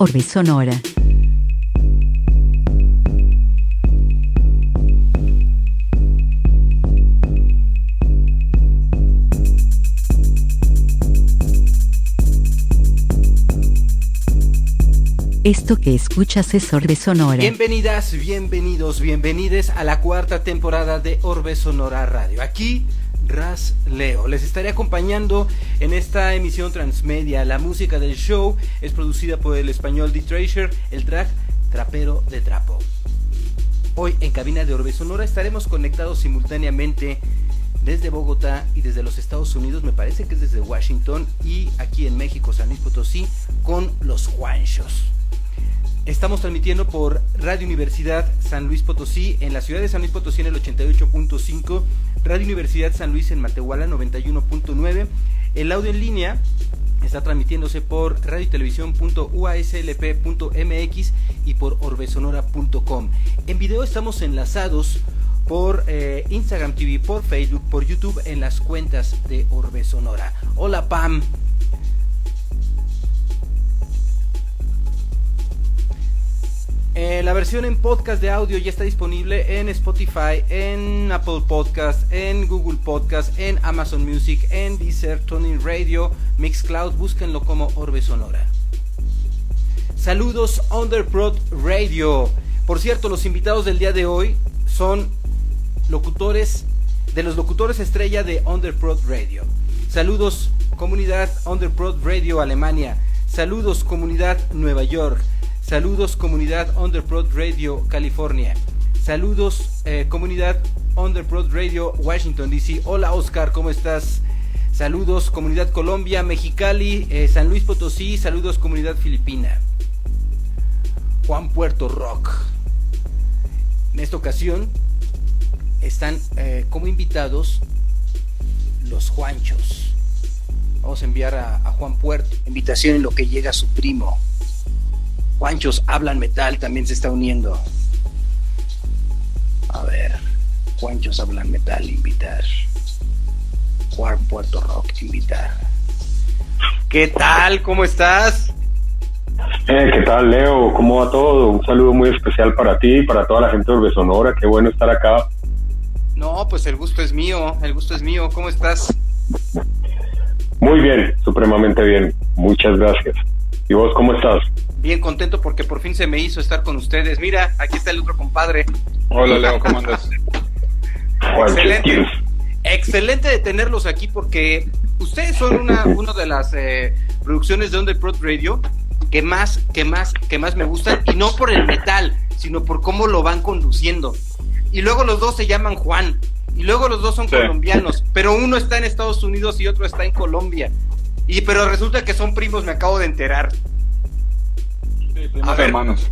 Orbe Sonora. Esto que escuchas es Orbe Sonora. Bienvenidas, bienvenidos, bienvenides a la cuarta temporada de Orbe Sonora Radio. Aquí Ras Leo. Les estaré acompañando en esta emisión transmedia. La música del show es producida por el español The Treasure, el track Trapero de Trapo. Hoy en cabina de Orbe Sonora estaremos conectados simultáneamente desde Bogotá y desde los Estados Unidos, me parece que es desde Washington y aquí en México, San Luis Potosí, con los Juanchos. Estamos transmitiendo por Radio Universidad San Luis Potosí en la ciudad de San Luis Potosí en el 88.5 Radio Universidad San Luis en Matehuala 91.9. El audio en línea está transmitiéndose por radio y por orbesonora.com. En video estamos enlazados por eh, Instagram TV, por Facebook, por YouTube en las cuentas de Orbe Sonora. Hola Pam. Eh, la versión en podcast de audio ya está disponible en Spotify, en Apple Podcast, en Google Podcast, en Amazon Music, en Deezer, Tuning Radio, Mixcloud. Búsquenlo como Orbe Sonora. Saludos Underprod Radio. Por cierto, los invitados del día de hoy son locutores de los locutores estrella de Underprod Radio. Saludos comunidad Underprod Radio Alemania. Saludos comunidad Nueva York. Saludos comunidad Underprod Radio California. Saludos eh, comunidad Underprod Radio Washington DC. Hola Oscar, ¿cómo estás? Saludos comunidad Colombia, Mexicali, eh, San Luis Potosí. Saludos comunidad Filipina. Juan Puerto Rock. En esta ocasión están eh, como invitados los Juanchos. Vamos a enviar a, a Juan Puerto. Invitación en lo que llega su primo. Juanchos Hablan Metal también se está uniendo. A ver, Juanchos Hablan Metal, invitar. Juan Puerto Rock, invitar. ¿Qué tal? ¿Cómo estás? Eh, ¿Qué tal, Leo? ¿Cómo va todo? Un saludo muy especial para ti y para toda la gente de Urbe Sonora. Qué bueno estar acá. No, pues el gusto es mío, el gusto es mío. ¿Cómo estás? Muy bien, supremamente bien. Muchas gracias. ¿Y vos cómo estás? Bien contento porque por fin se me hizo estar con ustedes. Mira, aquí está el otro compadre. Hola Leo, ¿cómo andas? Excelente. Excelente de tenerlos aquí porque ustedes son una, una de las eh, producciones de Underprod Radio que más, que más, que más me gustan y no por el metal, sino por cómo lo van conduciendo. Y luego los dos se llaman Juan y luego los dos son Sí. colombianos, pero uno está en Estados Unidos y otro está en Colombia. Y pero resulta que son primos, me acabo de enterar. Primos ver, hermanos.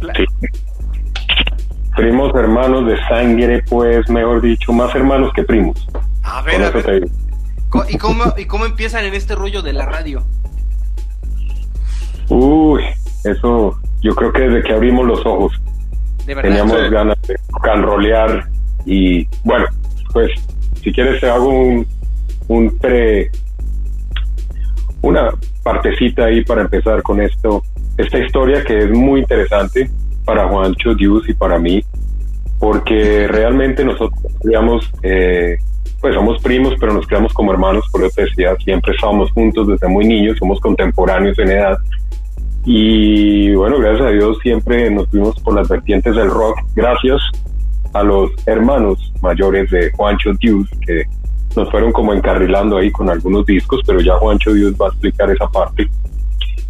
Primos hermanos de sangre, pues, mejor dicho, más hermanos que primos. A ver, a ¿Y cómo, ¿Y cómo empiezan en este rollo de la radio? Uy, eso yo creo que desde que abrimos los ojos De verdad. teníamos Sí. ganas de canrolear y bueno, pues si quieres te hago un, un pre una partecita ahí para empezar con esto, esta historia que es muy interesante para Juancho Dius y para mí, porque realmente nosotros digamos eh, pues somos primos, pero nos creamos como hermanos, por eso te decía, siempre estábamos juntos desde muy niños, somos contemporáneos en edad. Y bueno, gracias a Dios siempre nos fuimos por las vertientes del rock, gracias a los hermanos mayores de Juancho Dius, que nos fueron como encarrilando ahí con algunos discos, pero ya Juancho Dios va a explicar esa parte.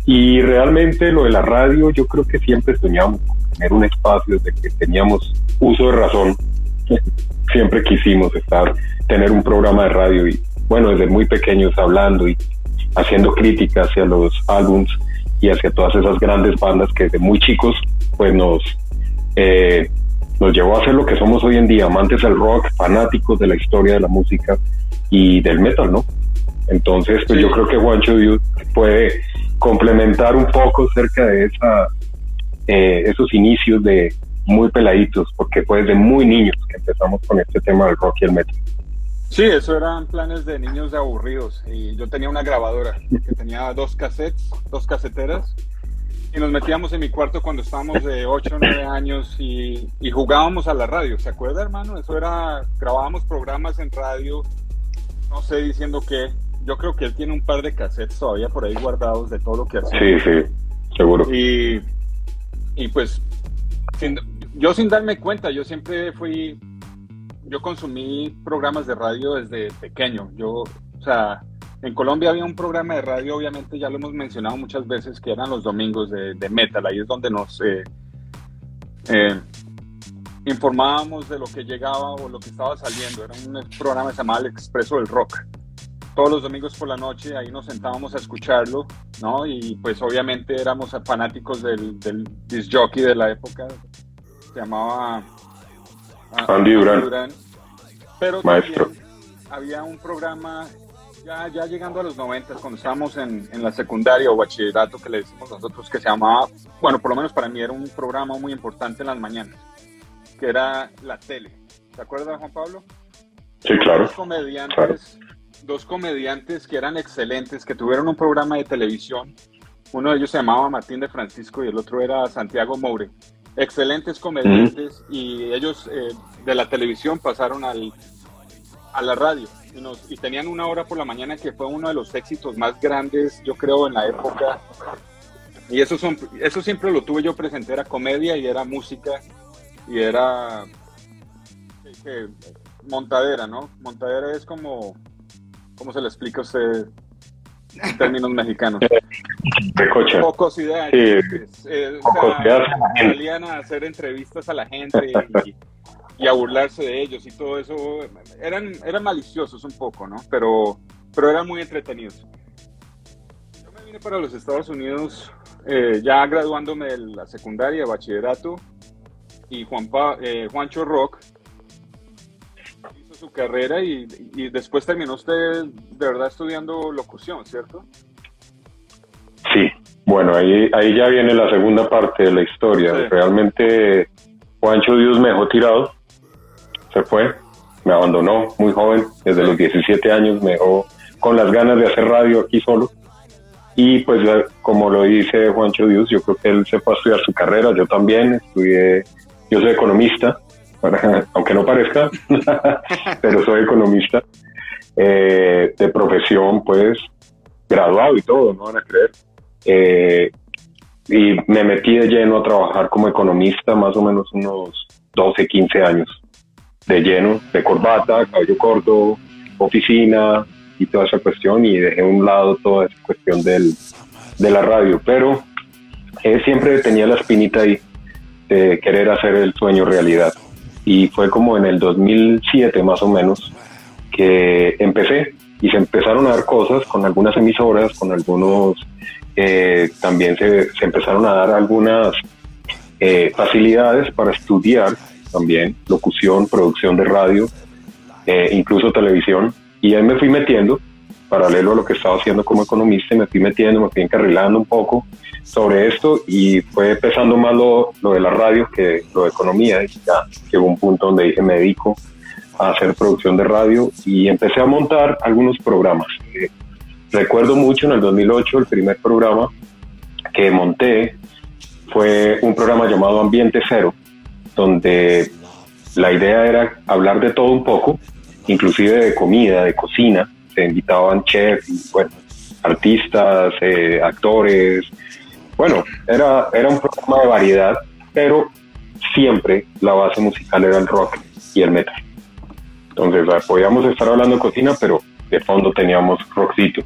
Y realmente lo de la radio, yo creo que siempre soñamos con tener un espacio desde que teníamos uso de razón. Siempre quisimos estar, tener un programa de radio y bueno, desde muy pequeños hablando y haciendo críticas hacia los álbums y hacia todas esas grandes bandas que desde muy chicos pues nos eh, nos llevó a ser lo que somos hoy en día, amantes del rock, fanáticos de la historia de la música y del metal, ¿no? Entonces, pues Sí. yo creo que Juancho puede complementar un poco cerca de esa, eh, esos inicios de muy peladitos, porque fue desde muy niños que empezamos con este tema del rock y el metal. Sí, eso eran planes de niños aburridos. Y yo tenía una grabadora que tenía dos cassettes, dos caseteras. y nos metíamos en mi cuarto cuando estábamos de 8 o 9 años y, y jugábamos a la radio. ¿Se acuerda, hermano? Eso era, grabábamos programas en radio, no sé diciendo qué. Yo creo que él tiene un par de cassettes todavía por ahí guardados de todo lo que hacía. Sí, sí, seguro. Y, y pues, sin- yo sin darme cuenta, yo siempre fui, yo consumí programas de radio desde pequeño. Yo, o sea, en Colombia había un programa de radio, obviamente ya lo hemos mencionado muchas veces, que eran los domingos de, de metal. Ahí es donde nos eh, eh, informábamos de lo que llegaba o lo que estaba saliendo. Era un programa que se llamaba El Expreso del Rock. Todos los domingos por la noche ahí nos sentábamos a escucharlo, ¿no? Y pues obviamente éramos fanáticos del, del disc jockey de la época. Se llamaba ah, Andy Durán. Pero Maestro. había un programa ya, ya llegando a los 90, cuando estábamos en, en la secundaria o bachillerato, que le decimos nosotros, que se llamaba, bueno, por lo menos para mí era un programa muy importante en las mañanas, que era la tele. ¿Se acuerda, Juan Pablo? Sí, claro. Dos comediantes, dos comediantes que eran excelentes, que tuvieron un programa de televisión. Uno de ellos se llamaba Martín de Francisco y el otro era Santiago Moure. Excelentes comediantes y ellos eh, de la televisión pasaron al, a la radio y, nos- y tenían una hora por la mañana que fue uno de los éxitos más grandes, yo creo, en la época. Y eso, son, eso siempre lo tuve yo presente, era comedia y era música y era sí, que- montadera, ¿no? Montadera es como, ¿cómo se le explica a usted en términos mexicanos? De cocha. Pocos ideas. Sí. eh, o sea, salían a hacer entrevistas a la gente y, y a burlarse de ellos y todo eso. Eran, eran maliciosos un poco, ¿no? Pero, pero eran muy entretenidos. Yo me vine para los Estados Unidos eh, ya graduándome de la secundaria, de bachillerato, y Juan Pa- eh, Juancho Rock su carrera y, y después terminó usted de verdad estudiando locución, ¿cierto? Sí, bueno, ahí, ahí ya viene la segunda parte de la historia. Sí. Realmente Juancho Dios me dejó tirado, se fue, me abandonó muy joven, desde los 17 años me dejó con las ganas de hacer radio aquí solo. Y pues como lo dice Juancho Dios, yo creo que él se fue a estudiar su carrera, yo también estudié, yo soy economista, aunque no parezca, pero soy economista, eh, de profesión pues graduado y todo, no van a creer. Eh, y me metí de lleno a trabajar como economista, más o menos unos 12, 15 años, de lleno, de corbata, cabello corto, oficina y toda esa cuestión, y dejé a un lado toda esa cuestión del, de la radio, pero eh, siempre tenía la espinita ahí de querer hacer el sueño realidad. Y fue como en el 2007 más o menos que empecé y se empezaron a dar cosas con algunas emisoras, con algunos, eh, también se, se empezaron a dar algunas eh, facilidades para estudiar también locución, producción de radio, eh, incluso televisión. Y ahí me fui metiendo, paralelo a lo que estaba haciendo como economista, me fui metiendo, me fui encarrilando un poco sobre esto y fue pesando más lo, lo de la radio que lo de economía. Y ya llegó un punto donde dije, me dedico a hacer producción de radio y empecé a montar algunos programas. Eh, recuerdo mucho en el 2008 el primer programa que monté fue un programa llamado Ambiente Cero, donde la idea era hablar de todo un poco, inclusive de comida, de cocina. Se invitaban chefs, bueno, artistas, eh, actores. Bueno, era, era un programa de variedad, pero siempre la base musical era el rock y el metal. Entonces, podíamos estar hablando de cocina, pero de fondo teníamos rockcito.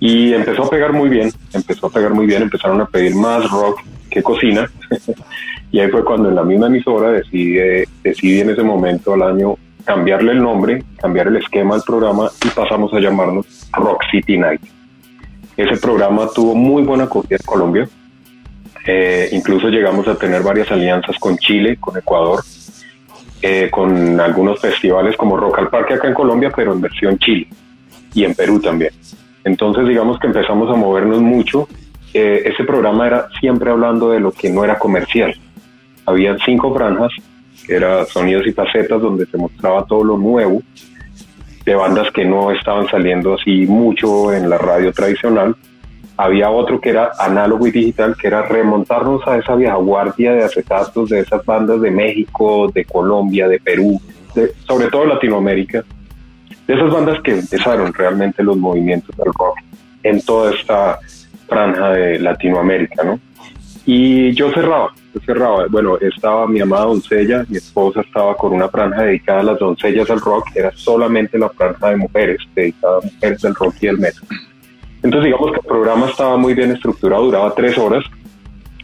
Y empezó a pegar muy bien, empezó a pegar muy bien, empezaron a pedir más rock que cocina. y ahí fue cuando en la misma emisora decidí, decidí en ese momento al año cambiarle el nombre, cambiar el esquema al programa y pasamos a llamarnos Rock City Night. Ese programa tuvo muy buena acogida en Colombia. Eh, incluso llegamos a tener varias alianzas con Chile, con Ecuador, eh, con algunos festivales como Rock al Parque acá en Colombia, pero en versión Chile y en Perú también. Entonces digamos que empezamos a movernos mucho. Eh, ese programa era siempre hablando de lo que no era comercial. Había cinco franjas, que era sonidos y facetas, donde se mostraba todo lo nuevo de bandas que no estaban saliendo así mucho en la radio tradicional. había otro que era análogo y digital, que era remontarnos a esa vieja guardia de acetatos de esas bandas de México, de Colombia, de Perú, de, sobre todo Latinoamérica, de esas bandas que empezaron realmente los movimientos del rock en toda esta franja de Latinoamérica, ¿no? Y yo cerraba, yo cerraba. Bueno, estaba mi amada doncella, mi esposa estaba con una franja dedicada a las doncellas del rock, era solamente la franja de mujeres, dedicada a mujeres del rock y el metal. Entonces digamos que el programa estaba muy bien estructurado, duraba tres horas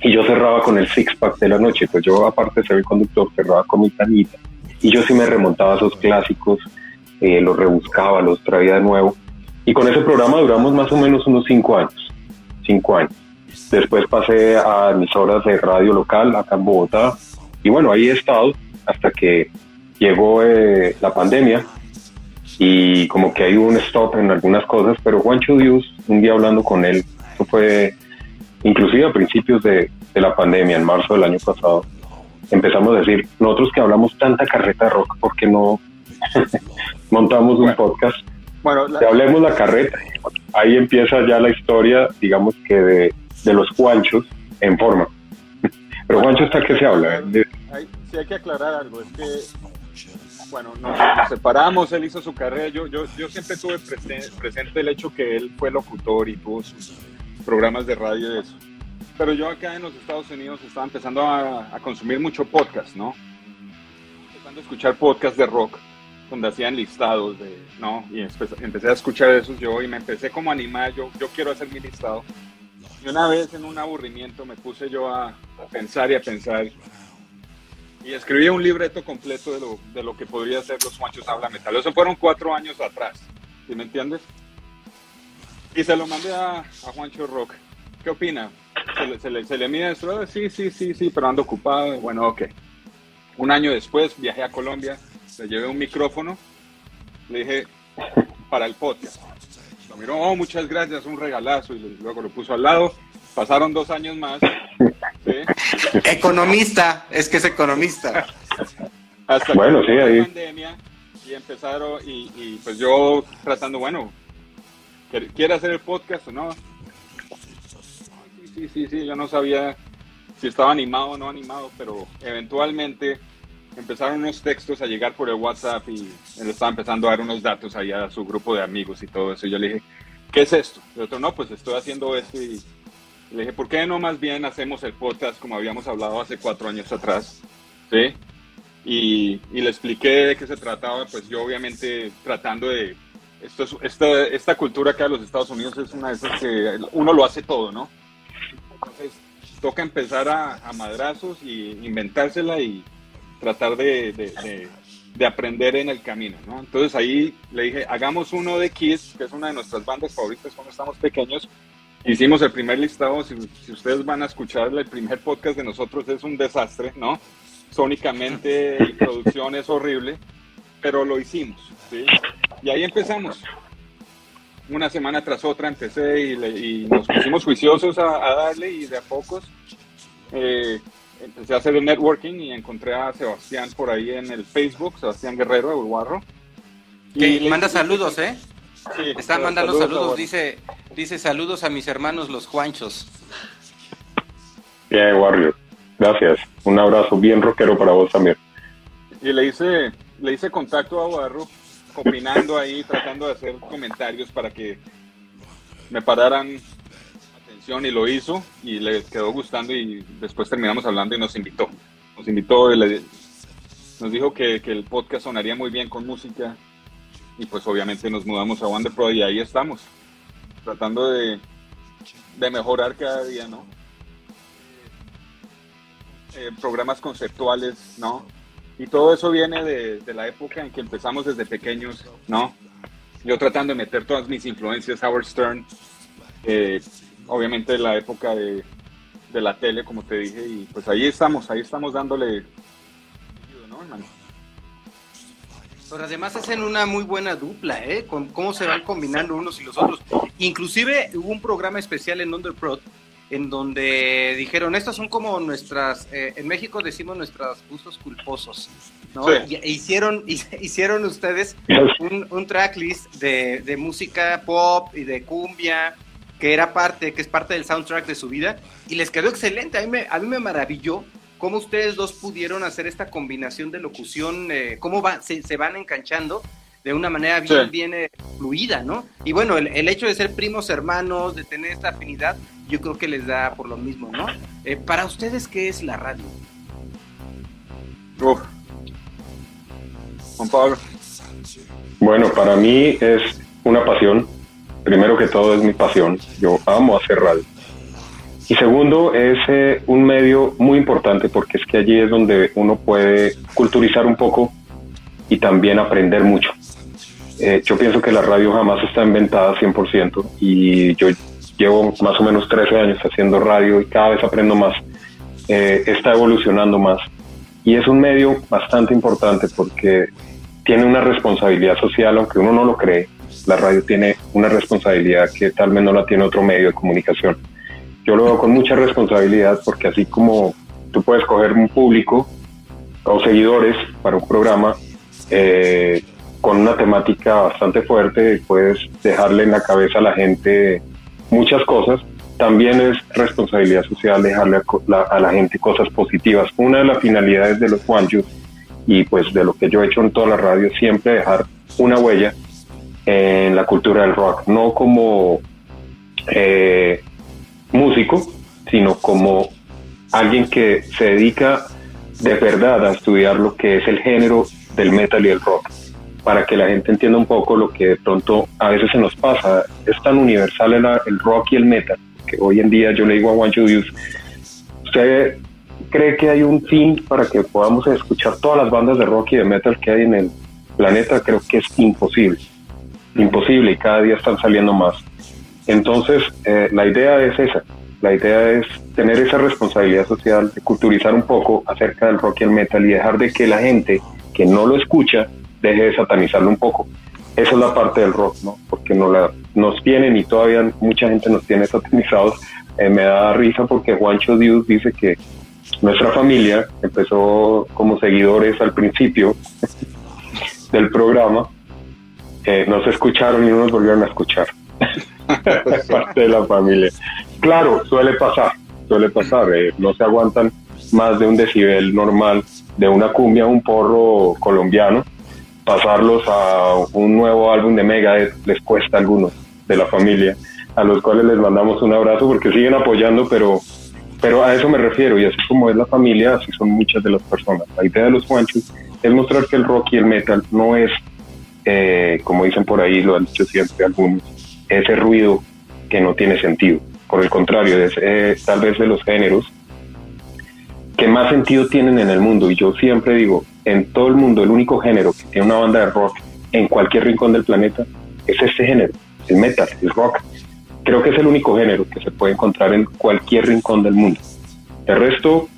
y yo cerraba con el six pack de la noche, pues yo aparte de ser el conductor cerraba con mi canita y yo sí me remontaba a esos clásicos, eh, los rebuscaba, los traía de nuevo y con ese programa duramos más o menos unos cinco años, cinco años. Después pasé a mis horas de radio local acá en Bogotá y bueno, ahí he estado hasta que llegó eh, la pandemia y como que hay un stop en algunas cosas, pero Juancho Dios, un día hablando con él, eso fue inclusive a principios de, la pandemia, en marzo del año pasado, empezamos a decir, nosotros que hablamos tanta carreta rock, ¿por qué no montamos un podcast? Bueno, hablemos la carreta. Ahí empieza ya la historia, digamos que de, los Juanchos en forma. Pero Juancho está que se habla. sí hay que aclarar algo, es que bueno, nos, separamos, él hizo su carrera, yo, yo, yo siempre tuve presente, el hecho que él fue locutor y tuvo sus programas de radio y eso. Pero yo acá en los Estados Unidos estaba empezando a, consumir mucho podcast, ¿no? Empezando a escuchar podcast de rock, donde hacían listados de, ¿no? Y empecé, a escuchar esos yo y me empecé como a animar, yo, yo quiero hacer mi listado. Y una vez en un aburrimiento me puse yo a, a pensar y a pensar y escribí un libreto completo de lo, de lo que podría ser Los Juanchos Habla Metal. Eso fueron cuatro años atrás, ¿sí me entiendes? Y se lo mandé a, a Juancho Rock. ¿Qué opina? ¿Se le, se le, se le mide esto? Sí, sí, sí, sí, pero ando ocupado. Bueno, ok. Un año después viajé a Colombia, le llevé un micrófono, le dije, para el podcast. Lo miró, oh, muchas gracias, un regalazo, y luego lo puso al lado. Pasaron dos años más Economista, es que es economista. Hasta bueno, sí, ahí. pandemia y empezaron, y, pues yo tratando, bueno, ¿quiere hacer el podcast o no? Sí, sí, sí, sí, yo no sabía si estaba animado o no animado, pero eventualmente empezaron unos textos a llegar por el WhatsApp y él estaba empezando a dar unos datos allá a su grupo de amigos y todo eso. Y yo le dije, ¿qué es esto? Y otro, no, pues estoy haciendo esto y le dije, ¿por qué no más bien hacemos el podcast como habíamos hablado hace cuatro años atrás? ¿Sí? Y, le expliqué de qué se trataba, pues yo obviamente tratando de... Esto es, esta, esta cultura acá de los Estados Unidos es una de esas que uno lo hace todo, ¿no? Entonces toca empezar a, madrazos y inventársela y tratar de, de, aprender en el camino, ¿no? Entonces ahí le dije, hagamos uno de Kiss, que es una de nuestras bandas favoritas cuando estamos pequeños, Hicimos el primer listado, si, ustedes van a escuchar el primer podcast de nosotros es un desastre, ¿no? Sónicamente y producción es horrible, pero lo hicimos, ¿sí? Y ahí empezamos. Una semana tras otra empecé y, nos pusimos juiciosos a, darle y de a pocos eh, empecé a hacer el networking y encontré a Sebastián por ahí en el Facebook, Sebastián Guerrero de Bulguarro. Y manda saludos, ¿eh? Sí, Están mandando saludos, dice, dice saludos a mis hermanos los Juanchos. Bien, Warrior. Gracias. Un abrazo bien rockero para vos también. Y le hice, le hice contacto a Guarro, opinando ahí, tratando de hacer comentarios para que me pararan atención y lo hizo y le quedó gustando y después terminamos hablando y nos invitó. Nos invitó y nos dijo que, que el podcast sonaría muy bien con música y pues obviamente nos mudamos a Wonder Pro y ahí estamos, tratando de, de mejorar cada día, ¿no? Eh, programas conceptuales, ¿no? Y todo eso viene de, de, la época en que empezamos desde pequeños, ¿no? Yo tratando de meter todas mis influencias, Howard Stern, eh, obviamente la época de, de, la tele, como te dije, y pues ahí estamos, ahí estamos dándole, ¿no, hermano? Pero además hacen una muy buena dupla, ¿eh? Con cómo se van combinando unos y los otros. Inclusive hubo un programa especial en Underprod en donde dijeron, estas son como nuestras, eh, en México decimos nuestros gustos culposos, ¿no? E hicieron, hicieron ustedes un, tracklist de, música pop y de cumbia que era parte, que es parte del soundtrack de su vida, y les quedó excelente. A mí me, a mí me maravilló cómo ustedes dos pudieron hacer esta combinación de locución, eh, cómo va, se, se, van enganchando de una manera bien, sí. bien eh, fluida, ¿no? Y bueno, el, el, hecho de ser primos hermanos, de tener esta afinidad, yo creo que les da por lo mismo, ¿no? Eh, para ustedes, ¿qué es la radio? Uf. Juan Pablo. Bueno, para mí es una pasión. Primero que todo es mi pasión. Yo amo hacer radio. Y segundo, es eh, un medio muy importante porque es que allí es donde uno puede culturizar un poco y también aprender mucho. Eh, yo pienso que la radio jamás está inventada 100% y yo llevo más o menos 13 años haciendo radio y cada vez aprendo más. Eh, está evolucionando más. Y es un medio bastante importante porque tiene una responsabilidad social, aunque uno no lo cree. La radio tiene una responsabilidad que tal vez no la tiene otro medio de comunicación yo lo veo con mucha responsabilidad porque así como tú puedes coger un público o seguidores para un programa eh, con una temática bastante fuerte, puedes dejarle en la cabeza a la gente muchas cosas, también es responsabilidad social dejarle a la, gente cosas positivas. Una de las finalidades de los Juanchos y pues de lo que yo he hecho en toda la radio siempre dejar una huella en la cultura del rock, no como eh, músico, sino como alguien que se dedica de verdad a estudiar lo que es el género del metal y el rock, para que la gente entienda un poco lo que de pronto a veces se nos pasa. Es tan universal el, el rock y el metal, que hoy en día yo le digo a Juancho Dios, ¿usted cree que hay un fin para que podamos escuchar todas las bandas de rock y de metal que hay en el planeta? Creo que es imposible, imposible y cada día están saliendo más. Entonces, eh, la idea es esa. La idea es tener esa responsabilidad social de culturizar un poco acerca del rock y el metal y dejar de que la gente que no lo escucha deje de satanizarlo un poco. Esa es la parte del rock, ¿no? Porque no la, nos tienen y todavía mucha gente nos tiene satanizados. Eh, me da risa porque Juancho Dios dice que nuestra familia empezó como seguidores al principio del programa, eh, nos escucharon y no nos volvieron a escuchar. parte de la familia. Claro, suele pasar, suele pasar. Eh, no se aguantan más de un decibel normal de una cumbia, un porro colombiano. Pasarlos a un nuevo álbum de Mega les cuesta a algunos de la familia, a los cuales les mandamos un abrazo porque siguen apoyando, pero, pero a eso me refiero. Y así como es la familia, así son muchas de las personas. La idea de los Juanchos es mostrar que el rock y el metal no es, eh, como dicen por ahí, lo han dicho siempre algunos, ese ruido que no tiene sentido. Por el contrario, es eh, tal vez de los géneros que más sentido tienen en el mundo. Y yo siempre digo, en todo el mundo, el único género que tiene una banda de rock en cualquier rincón del planeta es este género, el metal, el rock. Creo que es el único género que se puede encontrar en cualquier rincón del mundo. El resto,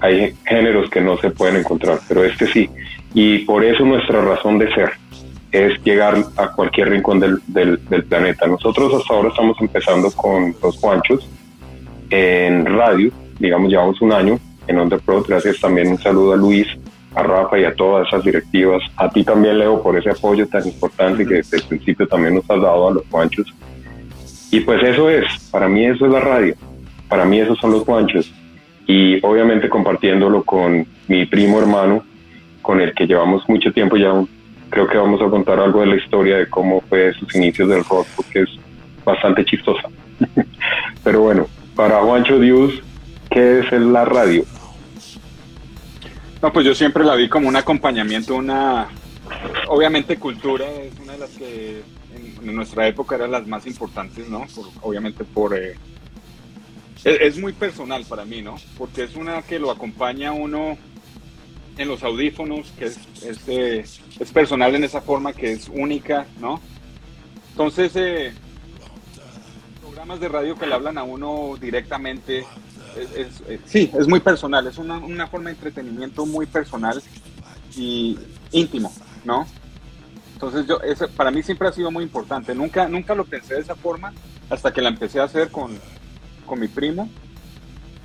hay géneros que no se pueden encontrar, pero este sí. Y por eso nuestra razón de ser es llegar a cualquier rincón del, del, del, planeta. Nosotros hasta ahora estamos empezando con los Juanchos en radio, digamos, llevamos un año en Under Pro. Gracias también un saludo a Luis, a Rafa y a todas esas directivas. A ti también, Leo, por ese apoyo tan importante que desde el principio también nos has dado a los Juanchos. Y pues eso es, para mí eso es la radio, para mí esos son los Juanchos. Y obviamente compartiéndolo con mi primo hermano, con el que llevamos mucho tiempo ya creo que vamos a contar algo de la historia de cómo fue sus inicios del rock, porque es bastante chistosa. Pero bueno, para Juancho Dios, ¿qué es la radio? No, pues yo siempre la vi como un acompañamiento, una, obviamente cultura es una de las que en, nuestra época eran las más importantes, ¿no? Por, obviamente por... Eh, es, es, muy personal para mí, ¿no? Porque es una que lo acompaña uno en los audífonos, que es, eh, es, personal en esa forma, que es única, ¿no? Entonces, eh, programas de radio que le hablan a uno directamente, es, es, sí, es muy personal, es una, una, forma de entretenimiento muy personal y íntimo, ¿no? Entonces, yo, ese, para mí siempre ha sido muy importante. Nunca, nunca lo pensé de esa forma hasta que la empecé a hacer con, con mi primo,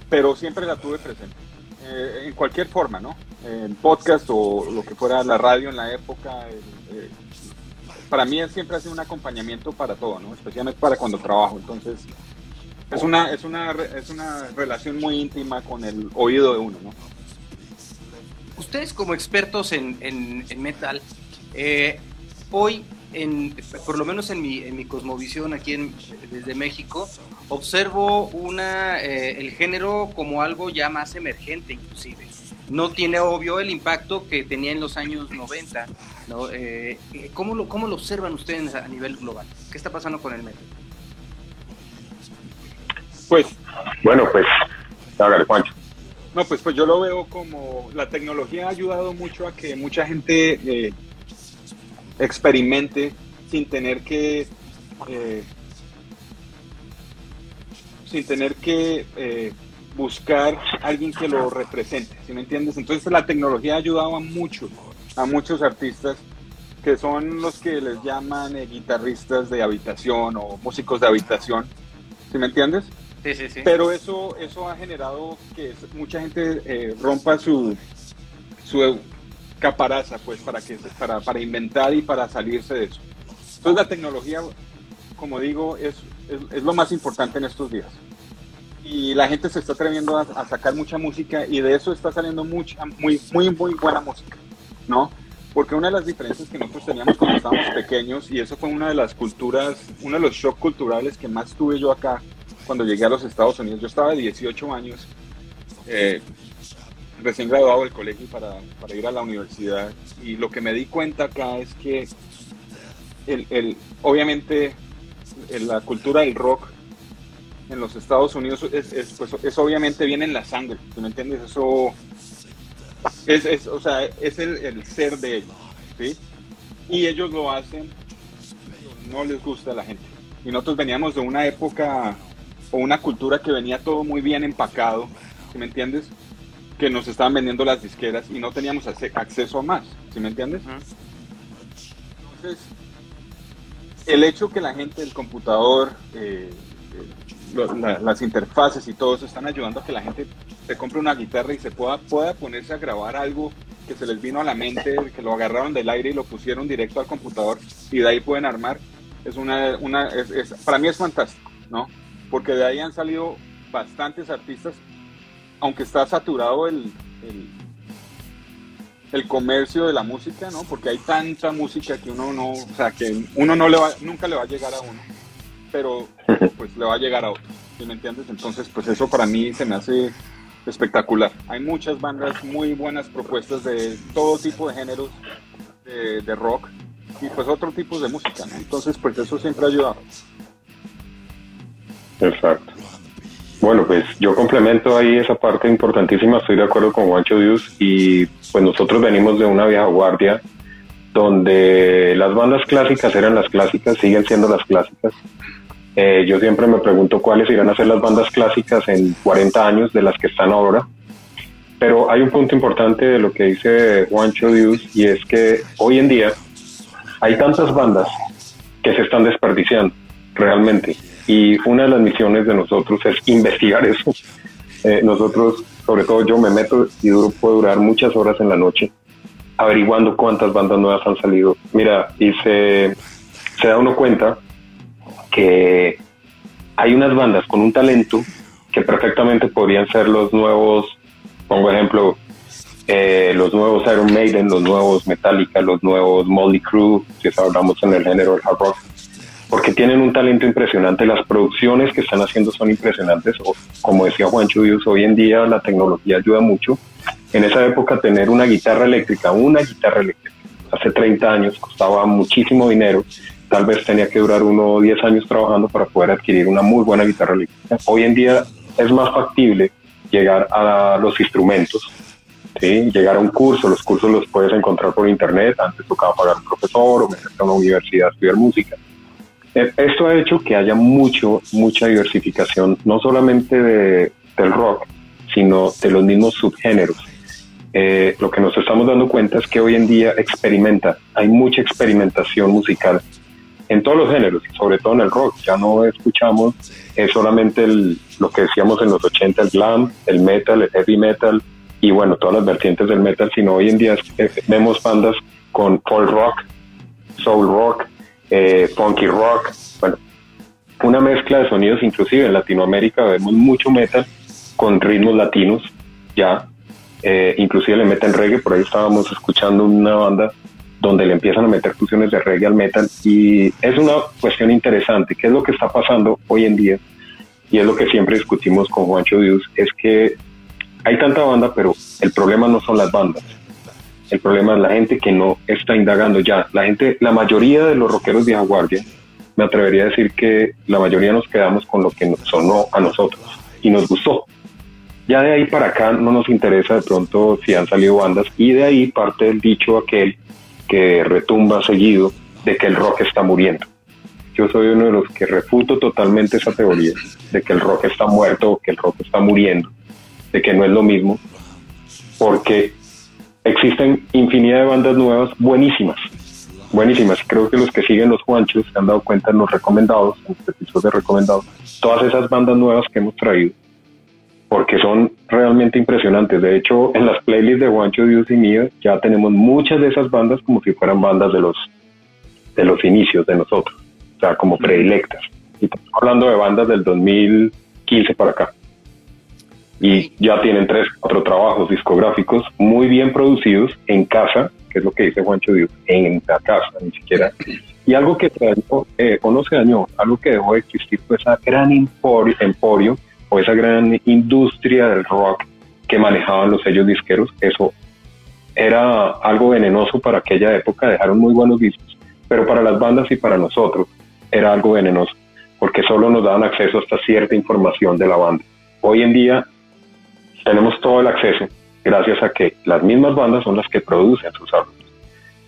pero siempre la tuve presente. Eh, en cualquier forma, ¿no? En podcast o lo que fuera la radio en la época, eh, para mí siempre ha sido un acompañamiento para todo, ¿no? Especialmente para cuando trabajo. Entonces, es una, es una, es una relación muy íntima con el oído de uno, ¿no? Ustedes como expertos en, en, metal, eh, hoy, en, por lo menos en mi, en mi cosmovisión aquí en, desde México, observo una, eh, el género como algo ya más emergente inclusive. No tiene obvio el impacto que tenía en los años 90. ¿no? Eh, ¿cómo, lo, ¿Cómo lo observan ustedes a nivel global? ¿Qué está pasando con el metal? Pues, bueno, pues, hágale, Juancho. No, pues, pues yo lo veo como la tecnología ha ayudado mucho a que mucha gente eh, experimente sin tener que eh, sin tener que eh, buscar a alguien que lo represente, ¿sí me entiendes? Entonces la tecnología ha ayudado a mucho, a muchos artistas que son los que les llaman guitarristas de habitación o músicos de habitación, ¿sí me entiendes? Pero eso, eso ha generado que mucha gente eh, rompa su, su caparaza, pues, para, que, para, para inventar y para salirse de eso. Entonces la tecnología, como digo, es, es, lo más importante en estos días. Y la gente se está atreviendo a, sacar mucha música y de eso está saliendo mucha, muy, muy, muy buena música, ¿no? Porque una de las diferencias que nosotros teníamos cuando estábamos pequeños, y eso fue una de las culturas, uno de los shocks culturales que más tuve yo acá, cuando llegué a los Estados Unidos. Yo estaba de 18 años, eh, recién graduado del colegio para, para, ir a la universidad. Y lo que me di cuenta acá es que el, el, obviamente la cultura del rock en los Estados Unidos es, es, pues, obviamente viene en la sangre, ¿me entiendes? Eso es, es o sea, es el, el, ser de ellos, ¿sí? Y ellos lo hacen, no les gusta a la gente. Y nosotros veníamos de una época o una cultura que venía todo muy bien empacado, ¿sí me entiendes? Que nos estaban vendiendo las disqueras y no teníamos acceso a más, ¿sí me entiendes? Entonces, el hecho que la gente, el computador, eh, eh, las interfaces y todo eso están ayudando a que la gente se compre una guitarra y se pueda, pueda ponerse a grabar algo que se les vino a la mente, que lo agarraron del aire y lo pusieron directo al computador y de ahí pueden armar, es una, una para mí es fantástico, ¿no? porque de ahí han salido bastantes artistas, aunque está saturado el, el, comercio de la música, ¿no? Porque hay tanta música que uno no, o sea, que uno no le va, nunca le va a llegar a uno, pero pues le va a llegar a otro, ¿sí me entiendes? Entonces, pues eso para mí se me hace espectacular. Hay muchas bandas muy buenas propuestas de todo tipo de géneros de, de rock y pues otro tipo de música, ¿no? Entonces, pues eso siempre ha ayudado. Exacto. Bueno, pues yo complemento ahí esa parte importantísima, estoy de acuerdo con Juancho Dios y pues nosotros venimos de una vieja guardia donde las bandas clásicas eran las clásicas, siguen siendo las clásicas. Eh, yo siempre me pregunto cuáles irán a ser las bandas clásicas en 40 años de las que están ahora. Pero hay un punto importante de lo que dice Juancho Dios y es que hoy en día hay tantas bandas que se están desperdiciando realmente y una de las misiones de nosotros es investigar eso. Eh, nosotros, sobre todo yo me meto y duro, puedo durar muchas horas en la noche averiguando cuántas bandas nuevas han salido. Mira, y se, se da uno cuenta que hay unas bandas con un talento que perfectamente podrían ser los nuevos, pongo ejemplo, eh, los nuevos Iron Maiden, los nuevos Metallica, los nuevos Molly Crew, si hablamos en el género del hard rock, porque tienen un talento impresionante, las producciones que están haciendo son impresionantes, como decía Juancho Dios, hoy en día la tecnología ayuda mucho. En esa época tener una guitarra eléctrica, una guitarra eléctrica, hace 30 años costaba muchísimo dinero, tal vez tenía que durar uno o 10 años trabajando para poder adquirir una muy buena guitarra eléctrica. Hoy en día es más factible llegar a los instrumentos, ¿sí? llegar a un curso, los cursos los puedes encontrar por internet, antes tocaba pagar un profesor o meterte a una universidad a estudiar música esto ha hecho que haya mucho, mucha diversificación, no solamente de, del rock, sino de los mismos subgéneros. Eh, lo que nos estamos dando cuenta es que hoy en día experimenta, hay mucha experimentación musical en todos los géneros, sobre todo en el rock. Ya no escuchamos es solamente el, lo que decíamos en los 80, el glam, el metal, el heavy metal y bueno, todas las vertientes del metal, sino hoy en día vemos bandas con folk rock, soul rock, eh, funky rock, bueno, una mezcla de sonidos, inclusive en Latinoamérica vemos mucho metal con ritmos latinos, ya, eh, inclusive le meten reggae, por ahí estábamos escuchando una banda donde le empiezan a meter fusiones de reggae al metal y es una cuestión interesante, ¿qué es lo que está pasando hoy en día? Y es lo que siempre discutimos con Juancho Dios, es que hay tanta banda, pero el problema no son las bandas, el problema es la gente que no está indagando ya. La gente, la mayoría de los rockeros de guardia, me atrevería a decir que la mayoría nos quedamos con lo que sonó a nosotros y nos gustó. Ya de ahí para acá no nos interesa de pronto si han salido bandas y de ahí parte del dicho aquel que retumba seguido de que el rock está muriendo. Yo soy uno de los que refuto totalmente esa teoría de que el rock está muerto o que el rock está muriendo, de que no es lo mismo, porque existen infinidad de bandas nuevas buenísimas, buenísimas. Creo que los que siguen los Juanchos se han dado cuenta en los recomendados, en los episodios de recomendados, todas esas bandas nuevas que hemos traído, porque son realmente impresionantes. De hecho, en las playlists de Juancho, Dios y mío, ya tenemos muchas de esas bandas como si fueran bandas de los, de los inicios de nosotros, o sea, como predilectas. Y estamos hablando de bandas del 2015 para acá y ya tienen tres, cuatro trabajos discográficos muy bien producidos en casa, que es lo que dice Juancho Dios, en la casa, ni siquiera. Y algo que se eh, o no se dañó, algo que dejó de existir fue esa gran emporio, emporio o esa gran industria del rock que manejaban los sellos disqueros. Eso era algo venenoso para aquella época, dejaron muy buenos discos, pero para las bandas y para nosotros era algo venenoso, porque solo nos daban acceso hasta cierta información de la banda. Hoy en día tenemos todo el acceso gracias a que las mismas bandas son las que producen sus álbumes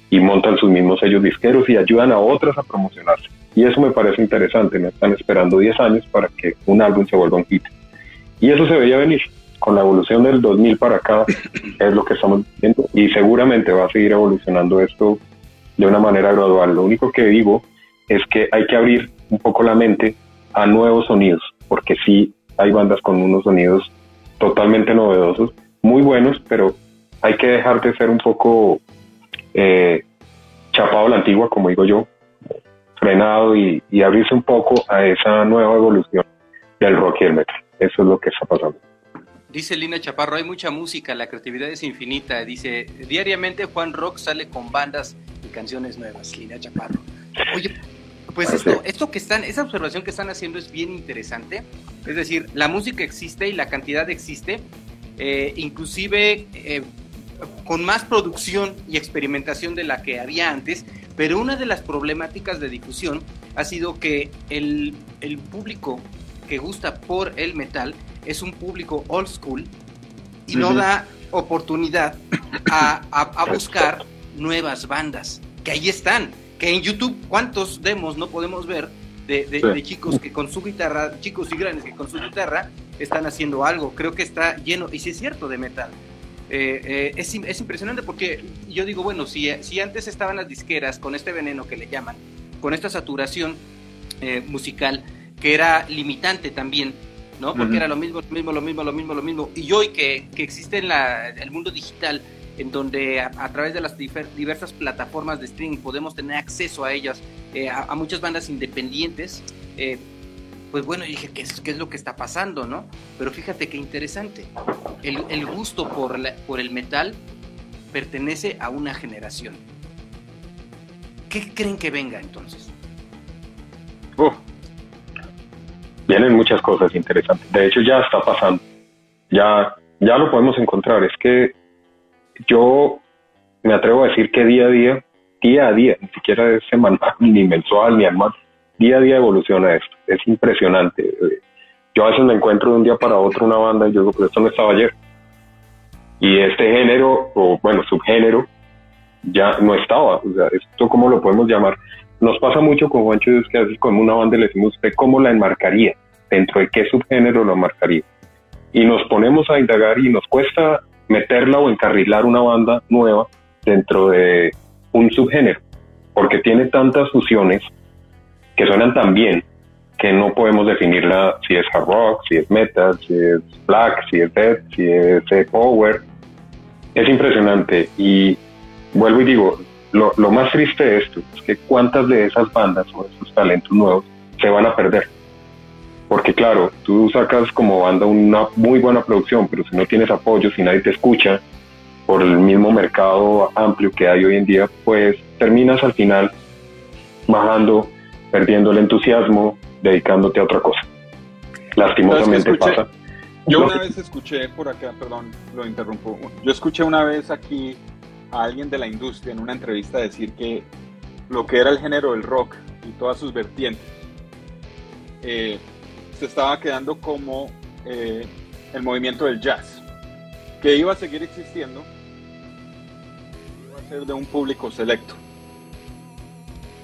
y montan sus mismos sellos disqueros y ayudan a otras a promocionarse. Y eso me parece interesante, no están esperando 10 años para que un álbum se vuelva un hit. Y eso se veía venir. Con la evolución del 2000 para acá es lo que estamos viendo y seguramente va a seguir evolucionando esto de una manera gradual. Lo único que digo es que hay que abrir un poco la mente a nuevos sonidos, porque sí hay bandas con unos sonidos totalmente novedosos, muy buenos, pero hay que dejar de ser un poco eh, chapado a la antigua, como digo yo, frenado y, abrirse un poco a esa nueva evolución del rock y el metal. Eso es lo que está pasando. Dice Lina Chaparro, hay mucha música, la creatividad es infinita. Dice, diariamente Juan Rock sale con bandas y canciones nuevas, Lina Chaparro. Oye, pues esto, esto que están, esa observación que están haciendo es bien interesante. Es decir, la música existe y la cantidad existe, eh, inclusive eh, con más producción y experimentación de la que había antes, pero una de las problemáticas de difusión ha sido que el, el público que gusta por el metal es un público old school y no da oportunidad a, a buscar nuevas bandas, que ahí están que en YouTube, ¿cuántos demos no podemos ver de, chicos que con su guitarra, chicos y grandes que con su guitarra están haciendo algo? Creo que está lleno, y si es cierto, de metal. Eh, eh, es, es, impresionante porque yo digo, bueno, si, si antes estaban las disqueras con este veneno que le llaman, con esta saturación eh, musical, que era limitante también, ¿no? Porque era lo mismo, lo mismo, lo mismo, lo mismo, lo mismo. Y hoy que, que existe en la, el mundo digital, en donde a, través de las diversas plataformas de streaming podemos tener acceso a ellas, eh, a, muchas bandas independientes, eh, pues bueno, dije, ¿qué es, ¿qué es lo que está pasando, no? Pero fíjate qué interesante, el, gusto por, por el metal pertenece a una generación. ¿Qué creen que venga entonces? vienen muchas cosas interesantes. De hecho, ya está pasando. Ya, ya lo podemos encontrar. Es que yo me atrevo a decir que día a día, día a día, ni siquiera es semanal, ni mensual, ni anual, día a día evoluciona esto. Es impresionante. Yo a veces me encuentro de un día para otro una banda y yo digo, pero esto no estaba ayer. Y este género, o bueno, subgénero, ya no estaba. O sea, esto cómo lo podemos llamar. Nos pasa mucho con Juancho es que a con una banda le decimos, ¿usted cómo la enmarcaría? ¿Dentro de qué subgénero lo enmarcaría? Y nos ponemos a indagar y nos cuesta meterla o encarrilar una banda nueva dentro de un subgénero, porque tiene tantas fusiones que suenan tan bien que no podemos definirla si es hard rock, si es metal, si es black, si es death, si es power. Es impresionante y vuelvo y digo, lo, lo más triste de esto es que cuántas de esas bandas o esos talentos nuevos se van a perder. Porque claro, tú sacas como banda una muy buena producción, pero si no tienes apoyo, si nadie te escucha, por el mismo mercado amplio que hay hoy en día, pues terminas al final bajando, perdiendo el entusiasmo, dedicándote a otra cosa. Lastimosamente pasa. Yo una vez escuché por acá, perdón, lo interrumpo. Yo escuché una vez aquí a alguien de la industria en una entrevista decir que lo que era el género del rock y todas sus vertientes eh, se estaba quedando como eh, el movimiento del jazz, que iba a seguir existiendo, iba a ser de un público selecto.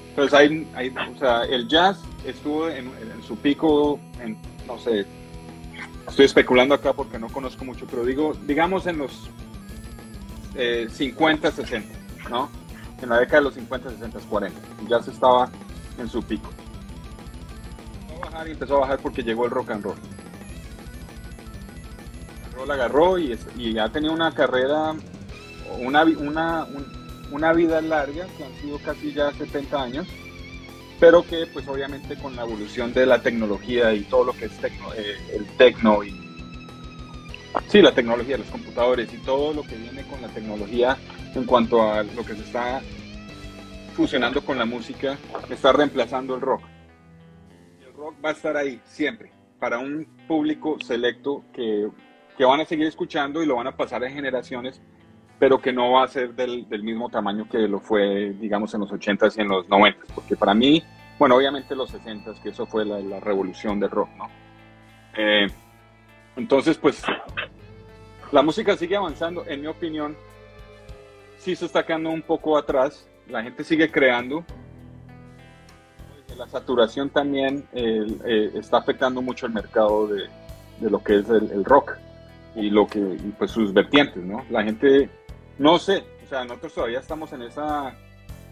Entonces, hay, hay o sea, el jazz estuvo en, su pico, en, no sé, estoy especulando acá porque no conozco mucho, pero digo, digamos en los eh, 50, 60, ¿no? En la década de los 50, 60, 40. El jazz estaba en su pico y empezó a bajar porque llegó el rock and roll. El agarró y, y ha tenido una carrera, una, vida larga, que han sido casi ya 70 años, pero que pues obviamente con la evolución de la tecnología y todo lo que es eh, el tecno y sí, la tecnología, los computadores y todo lo que viene con la tecnología en cuanto a lo que se está fusionando con la música, está reemplazando el rock rock va a estar ahí siempre, para un público selecto que, que, van a seguir escuchando y lo van a pasar en generaciones, pero que no va a ser del, del mismo tamaño que lo fue, digamos, en los 80s y en los 90s, porque para mí, bueno, obviamente los 60s, que eso fue la, la revolución del rock, ¿no? Eh, entonces, pues, la música sigue avanzando, en mi opinión, sí se está quedando un poco atrás, la gente sigue creando, la saturación también eh, está afectando mucho el mercado de, lo que es el, rock y lo que pues sus vertientes, ¿no? La gente, no sé, o sea, nosotros todavía estamos en esa,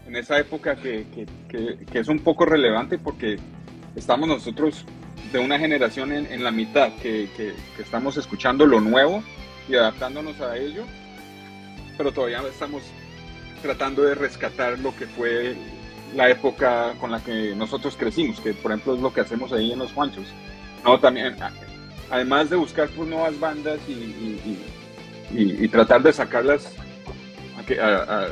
en esa época que, que, que, es un poco relevante porque estamos nosotros de una generación en, la mitad que, estamos escuchando lo nuevo y adaptándonos a ello, pero todavía estamos tratando de rescatar lo que fue la época con la que nosotros crecimos, que por ejemplo es lo que hacemos ahí en los Juanchos. No, también, además de buscar pues, nuevas bandas y, y, tratar de sacarlas a,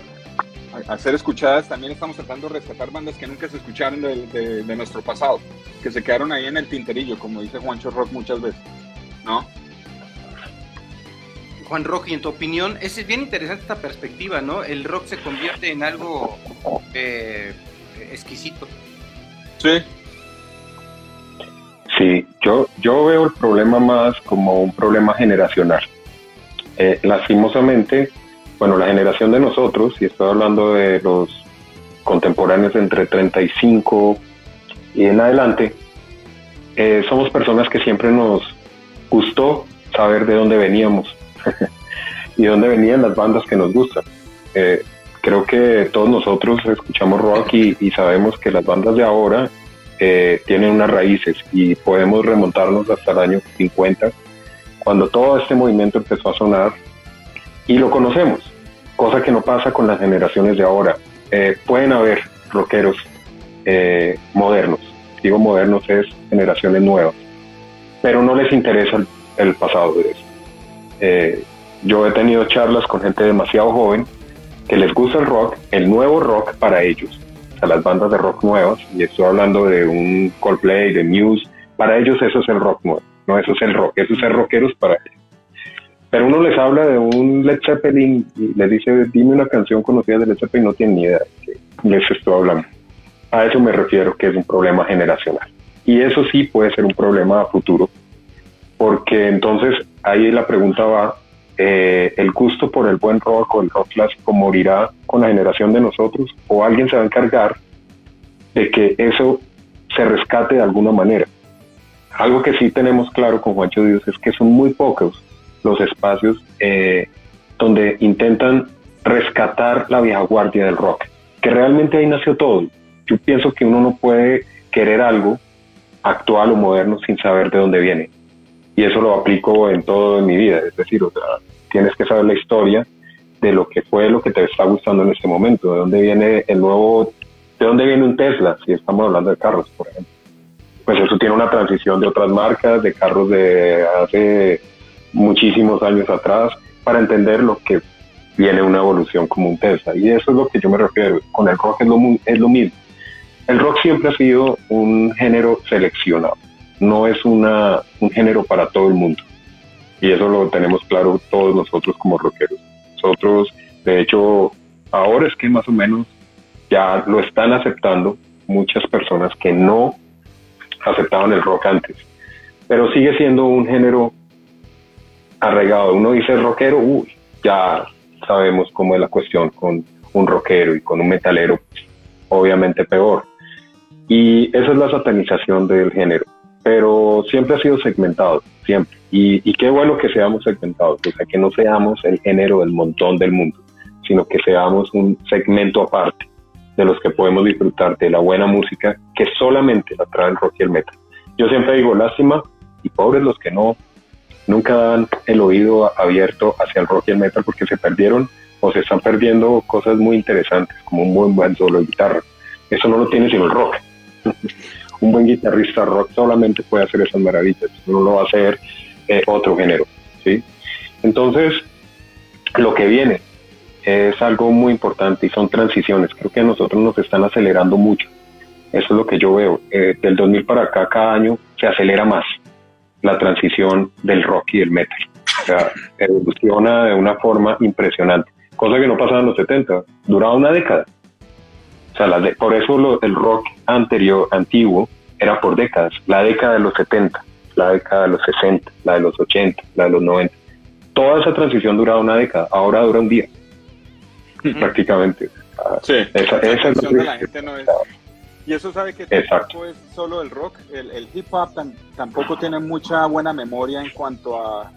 a, ser escuchadas, también estamos tratando de rescatar bandas que nunca se escucharon de, nuestro pasado, que se quedaron ahí en el tinterillo, como dice Juancho Rock muchas veces, ¿no? Juan Rock, y en tu opinión, es bien interesante esta perspectiva, ¿no? El rock se convierte en algo eh, exquisito. Sí. Sí, yo, yo veo el problema más como un problema generacional. Eh, lastimosamente, bueno, la generación de nosotros, y estoy hablando de los contemporáneos entre 35 y en adelante, eh, somos personas que siempre nos gustó saber de dónde veníamos y de dónde venían las bandas que nos gustan. Eh, creo que todos nosotros escuchamos rock y, sabemos que las bandas de ahora eh, tienen unas raíces y podemos remontarnos hasta el año 50, cuando todo este movimiento empezó a sonar y lo conocemos, cosa que no pasa con las generaciones de ahora. Eh, pueden haber rockeros eh, modernos, digo modernos es generaciones nuevas, pero no les interesa el, pasado de eso. yo he tenido charlas con gente demasiado joven que les gusta el rock, el nuevo rock para ellos, o sea, las bandas de rock nuevas, y estoy hablando de un Coldplay, de Muse, para ellos eso es el rock nuevo, no eso es el rock, eso es ser rockeros para ellos. Pero uno les habla de un Led Zeppelin y les dice, dime una canción conocida de Led Zeppelin, no tienen ni idea de qué les estoy hablando. A eso me refiero, que es un problema generacional. Y eso sí puede ser un problema a futuro, porque entonces ahí la pregunta va, eh, el gusto por el buen rock o el rock clásico morirá con la generación de nosotros o alguien se va a encargar de que eso se rescate de alguna manera. Algo que sí tenemos claro con Juancho Dios es que son muy pocos los espacios eh, donde intentan rescatar la vieja guardia del rock, que realmente ahí nació todo. Yo pienso que uno no puede querer algo actual o moderno sin saber de dónde viene y eso lo aplico en todo en mi vida, es decir, o sea, tienes que saber la historia de lo que fue lo que te está gustando en este momento, de dónde viene el nuevo, de dónde viene un Tesla, si estamos hablando de carros, por ejemplo. Pues eso tiene una transición de otras marcas, de carros de hace muchísimos años atrás, para entender lo que viene una evolución como un Tesla. Y eso es lo que yo me refiero. Con el rock es lo, es lo mismo. El rock siempre ha sido un género seleccionado, no es una, un género para todo el mundo. Y eso lo tenemos claro todos nosotros como rockeros. Nosotros, de hecho, ahora es que más o menos ya lo están aceptando muchas personas que no aceptaban el rock antes. Pero sigue siendo un género arraigado. Uno dice rockero, uy, ya sabemos cómo es la cuestión con un rockero y con un metalero, obviamente peor. Y esa es la satanización del género. Pero siempre ha sido segmentado, siempre. Y, qué bueno que seamos segmentados, o sea, que no seamos el género del montón del mundo, sino que seamos un segmento aparte de los que podemos disfrutar de la buena música que solamente la trae el rock y el metal. Yo siempre digo, lástima y pobres los que no, nunca dan el oído abierto hacia el rock y el metal porque se perdieron o se están perdiendo cosas muy interesantes, como un buen, buen solo de guitarra. Eso no lo tiene sino el rock. un buen guitarrista rock solamente puede hacer esas maravillas, no lo va a hacer eh, otro género. ¿sí? Entonces, lo que viene es algo muy importante y son transiciones. Creo que a nosotros nos están acelerando mucho. Eso es lo que yo veo. Eh, del 2000 para acá, cada año se acelera más la transición del rock y del metal. O sea, evoluciona de una forma impresionante. Cosa que no pasaba en los 70. Duraba una década. O sea, por eso el rock anterior, antiguo, era por décadas. La década de los 70, la década de los 60, la de los 80, la de los 90. Toda esa transición duraba una década, ahora dura un día, prácticamente. Sí, esa, es la gente no es... Y eso sabe que tampoco es solo el rock, el, hip hop tampoco tiene mucha buena memoria en cuanto a...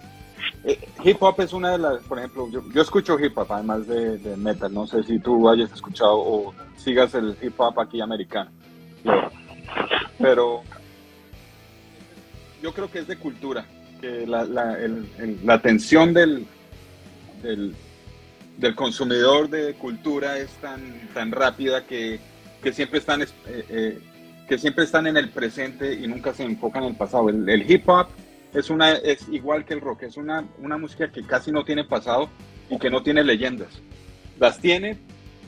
Eh, hip hop es una de las, por ejemplo, yo, escucho hip hop además de, metal, no sé si tú hayas escuchado o sigas el hip hop aquí americano, pero yo creo que es de cultura, que la, la, la atención del, del, consumidor de cultura es tan, tan rápida que, siempre están, eh, eh, que siempre están en el presente y nunca se enfocan en el pasado. El, hip hop es, una, es igual que el rock, es una, una música que casi no tiene pasado y que no tiene leyendas. Las tiene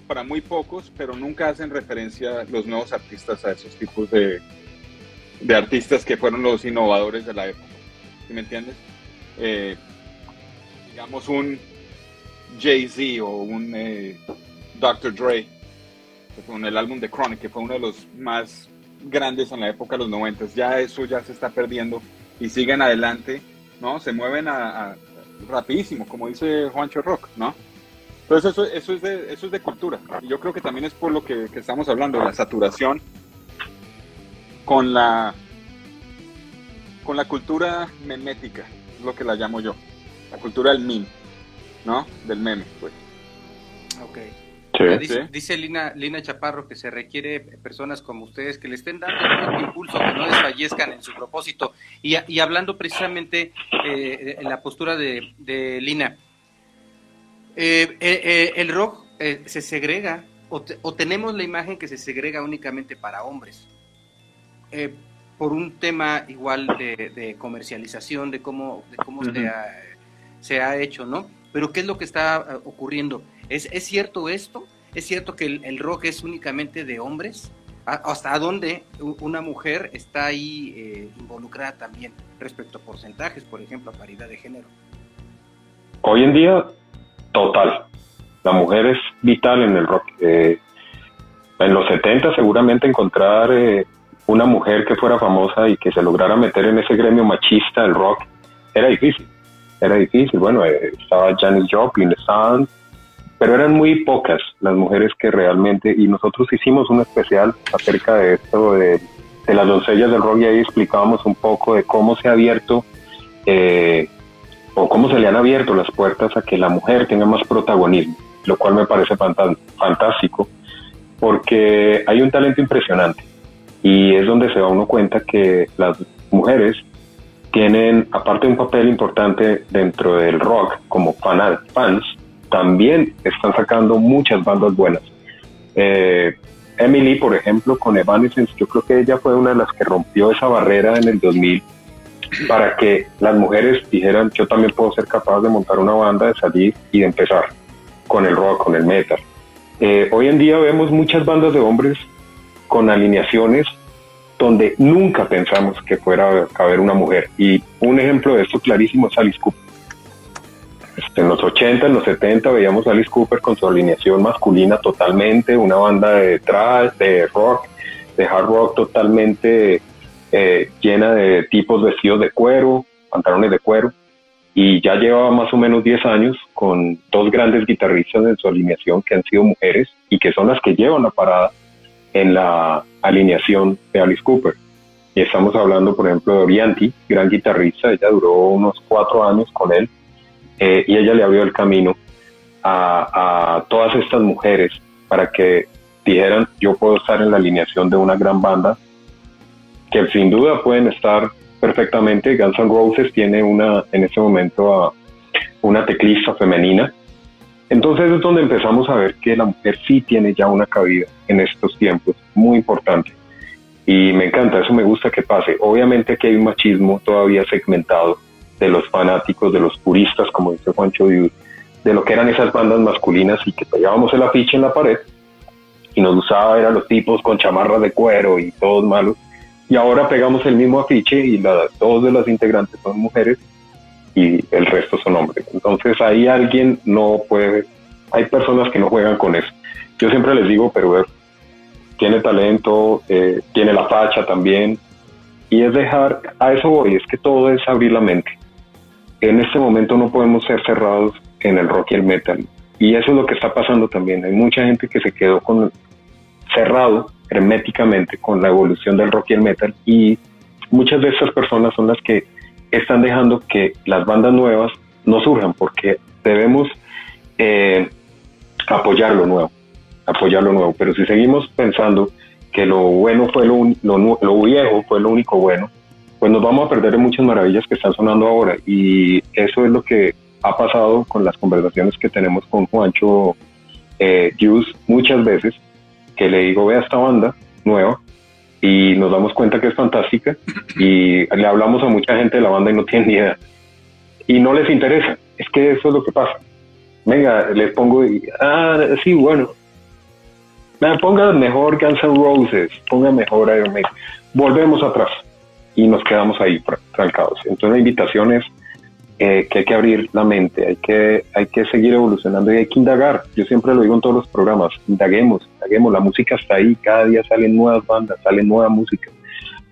para muy pocos, pero nunca hacen referencia los nuevos artistas a esos tipos de, de artistas que fueron los innovadores de la época. ¿Sí me entiendes? Eh, digamos un Jay-Z o un eh, Dr. Dre, con el álbum de Chronic, que fue uno de los más grandes en la época de los 90. Ya eso ya se está perdiendo y siguen adelante, ¿no? Se mueven a, rapidísimo, como dice Juancho Rock, ¿no? Entonces eso, eso, es de, eso es de cultura. Yo creo que también es por lo que, estamos hablando, la saturación con la con la cultura memética, lo que la llamo yo, la cultura del meme, ¿no? Del meme, pues. Ok. Dice, Lina, Lina Chaparro que se requiere personas como ustedes que le estén dando un impulso, que no desfallezcan en su propósito. Y, y hablando precisamente eh, en la postura de, Lina, eh, eh, el rock se segrega, o, o, tenemos la imagen que se segrega únicamente para hombres. Eh, por un tema igual de, comercialización, de cómo, de cómo se, ha, hecho, ¿no? Pero ¿qué es lo que está eh, ocurriendo? ¿Es, ¿Es cierto esto? ¿Es cierto que el, rock es únicamente de hombres? ¿Hasta dónde una mujer está ahí eh, involucrada también respecto a porcentajes, por ejemplo, a paridad de género? Hoy en día, total. La mujer es vital en el rock. en los 70 seguramente encontrar una mujer que fuera famosa y que se lograra meter en ese gremio machista del rock era difícil. Era difícil. Bueno, eh, estaba Janis Joplin, estaban, pero eran muy pocas las mujeres que realmente, y nosotros hicimos un especial acerca de esto, de, las doncellas del rock, y ahí explicábamos un poco de cómo se ha abierto, eh, o cómo se le han abierto las puertas a que la mujer tenga más protagonismo, lo cual me parece fantástico, porque hay un talento impresionante y es donde se da uno cuenta que las mujeres tienen, aparte de un papel importante dentro del rock como fans, también están sacando muchas bandas buenas. Eh, Emily, por ejemplo, con Evanescence, yo creo que ella fue una de las que rompió esa barrera en el 2000 para que las mujeres dijeran, yo también puedo ser capaz de montar una banda, de salir y de empezar con el rock, con el metal. Eh, hoy en día vemos muchas bandas de hombres con alineaciones donde nunca pensamos que fuera a haber una mujer. Y un ejemplo de esto clarísimo es Alice Cooper. En los 80, en los 70 veíamos a Alice Cooper con su alineación masculina totalmente, una banda de trash, de rock, de hard rock totalmente eh, llena de tipos vestidos de cuero, pantalones de cuero, y ya llevaba más o menos 10 años con dos grandes guitarristas en su alineación que han sido mujeres y que son las que llevan la parada en la alineación de Alice Cooper. Y estamos hablando, por ejemplo, de Orianti, gran guitarrista, ella duró unos cuatro años con él eh, y ella le abrió el camino a, todas estas mujeres para que dijeran, yo puedo estar en la alineación de una gran banda, que sin duda pueden estar perfectamente. Guns N' Roses tiene una, en este momento, una teclista femenina. Entonces es donde empezamos a ver que la mujer sí tiene ya una cabida en estos tiempos, muy importante. Y me encanta, eso me gusta que pase. Obviamente que hay un machismo todavía segmentado de los fanáticos, de los puristas, como dice Juancho de lo que eran esas bandas masculinas y que pegábamos el afiche en la pared y nos gustaba ver a los tipos con chamarras de cuero y todos malos y ahora pegamos el mismo afiche y la, dos de las integrantes son mujeres y el resto son hombres. Entonces ahí alguien no puede, hay personas que no juegan con eso. Yo siempre les digo, pero tiene talento, eh, tiene la facha también, y es dejar, a eso voy, es que todo es abrir la mente. En este momento no podemos ser cerrados en el rock y el metal, y eso es lo que está pasando también. Hay mucha gente que se quedó con cerrado herméticamente con la evolución del rock y el metal y muchas de estas personas son las que están dejando que las bandas nuevas no surjan porque debemos eh, apoyar lo nuevo, apoyar lo nuevo. Pero si seguimos pensando que lo bueno fue lo, lo, viejo fue lo único bueno, pues nos vamos a perder muchas maravillas que están sonando ahora. Y eso es lo que ha pasado con las conversaciones que tenemos con Juancho eh, muchas veces, que le digo, vea esta banda nueva y nos damos cuenta que es fantástica y le hablamos a mucha gente de la banda y no tienen ni idea. Y no les interesa, es que eso es lo que pasa. Venga, les pongo, ah, sí, bueno, ponga mejor Guns N' Roses, ponga mejor Iron. Volvemos atrás y nos quedamos ahí trancados. Entonces la invitación es eh, que hay que abrir la mente, hay que, hay que seguir evolucionando y hay que indagar. Yo siempre lo digo en todos los programas, indaguemos, indaguemos, la música está ahí, cada día salen nuevas bandas, sale nueva música.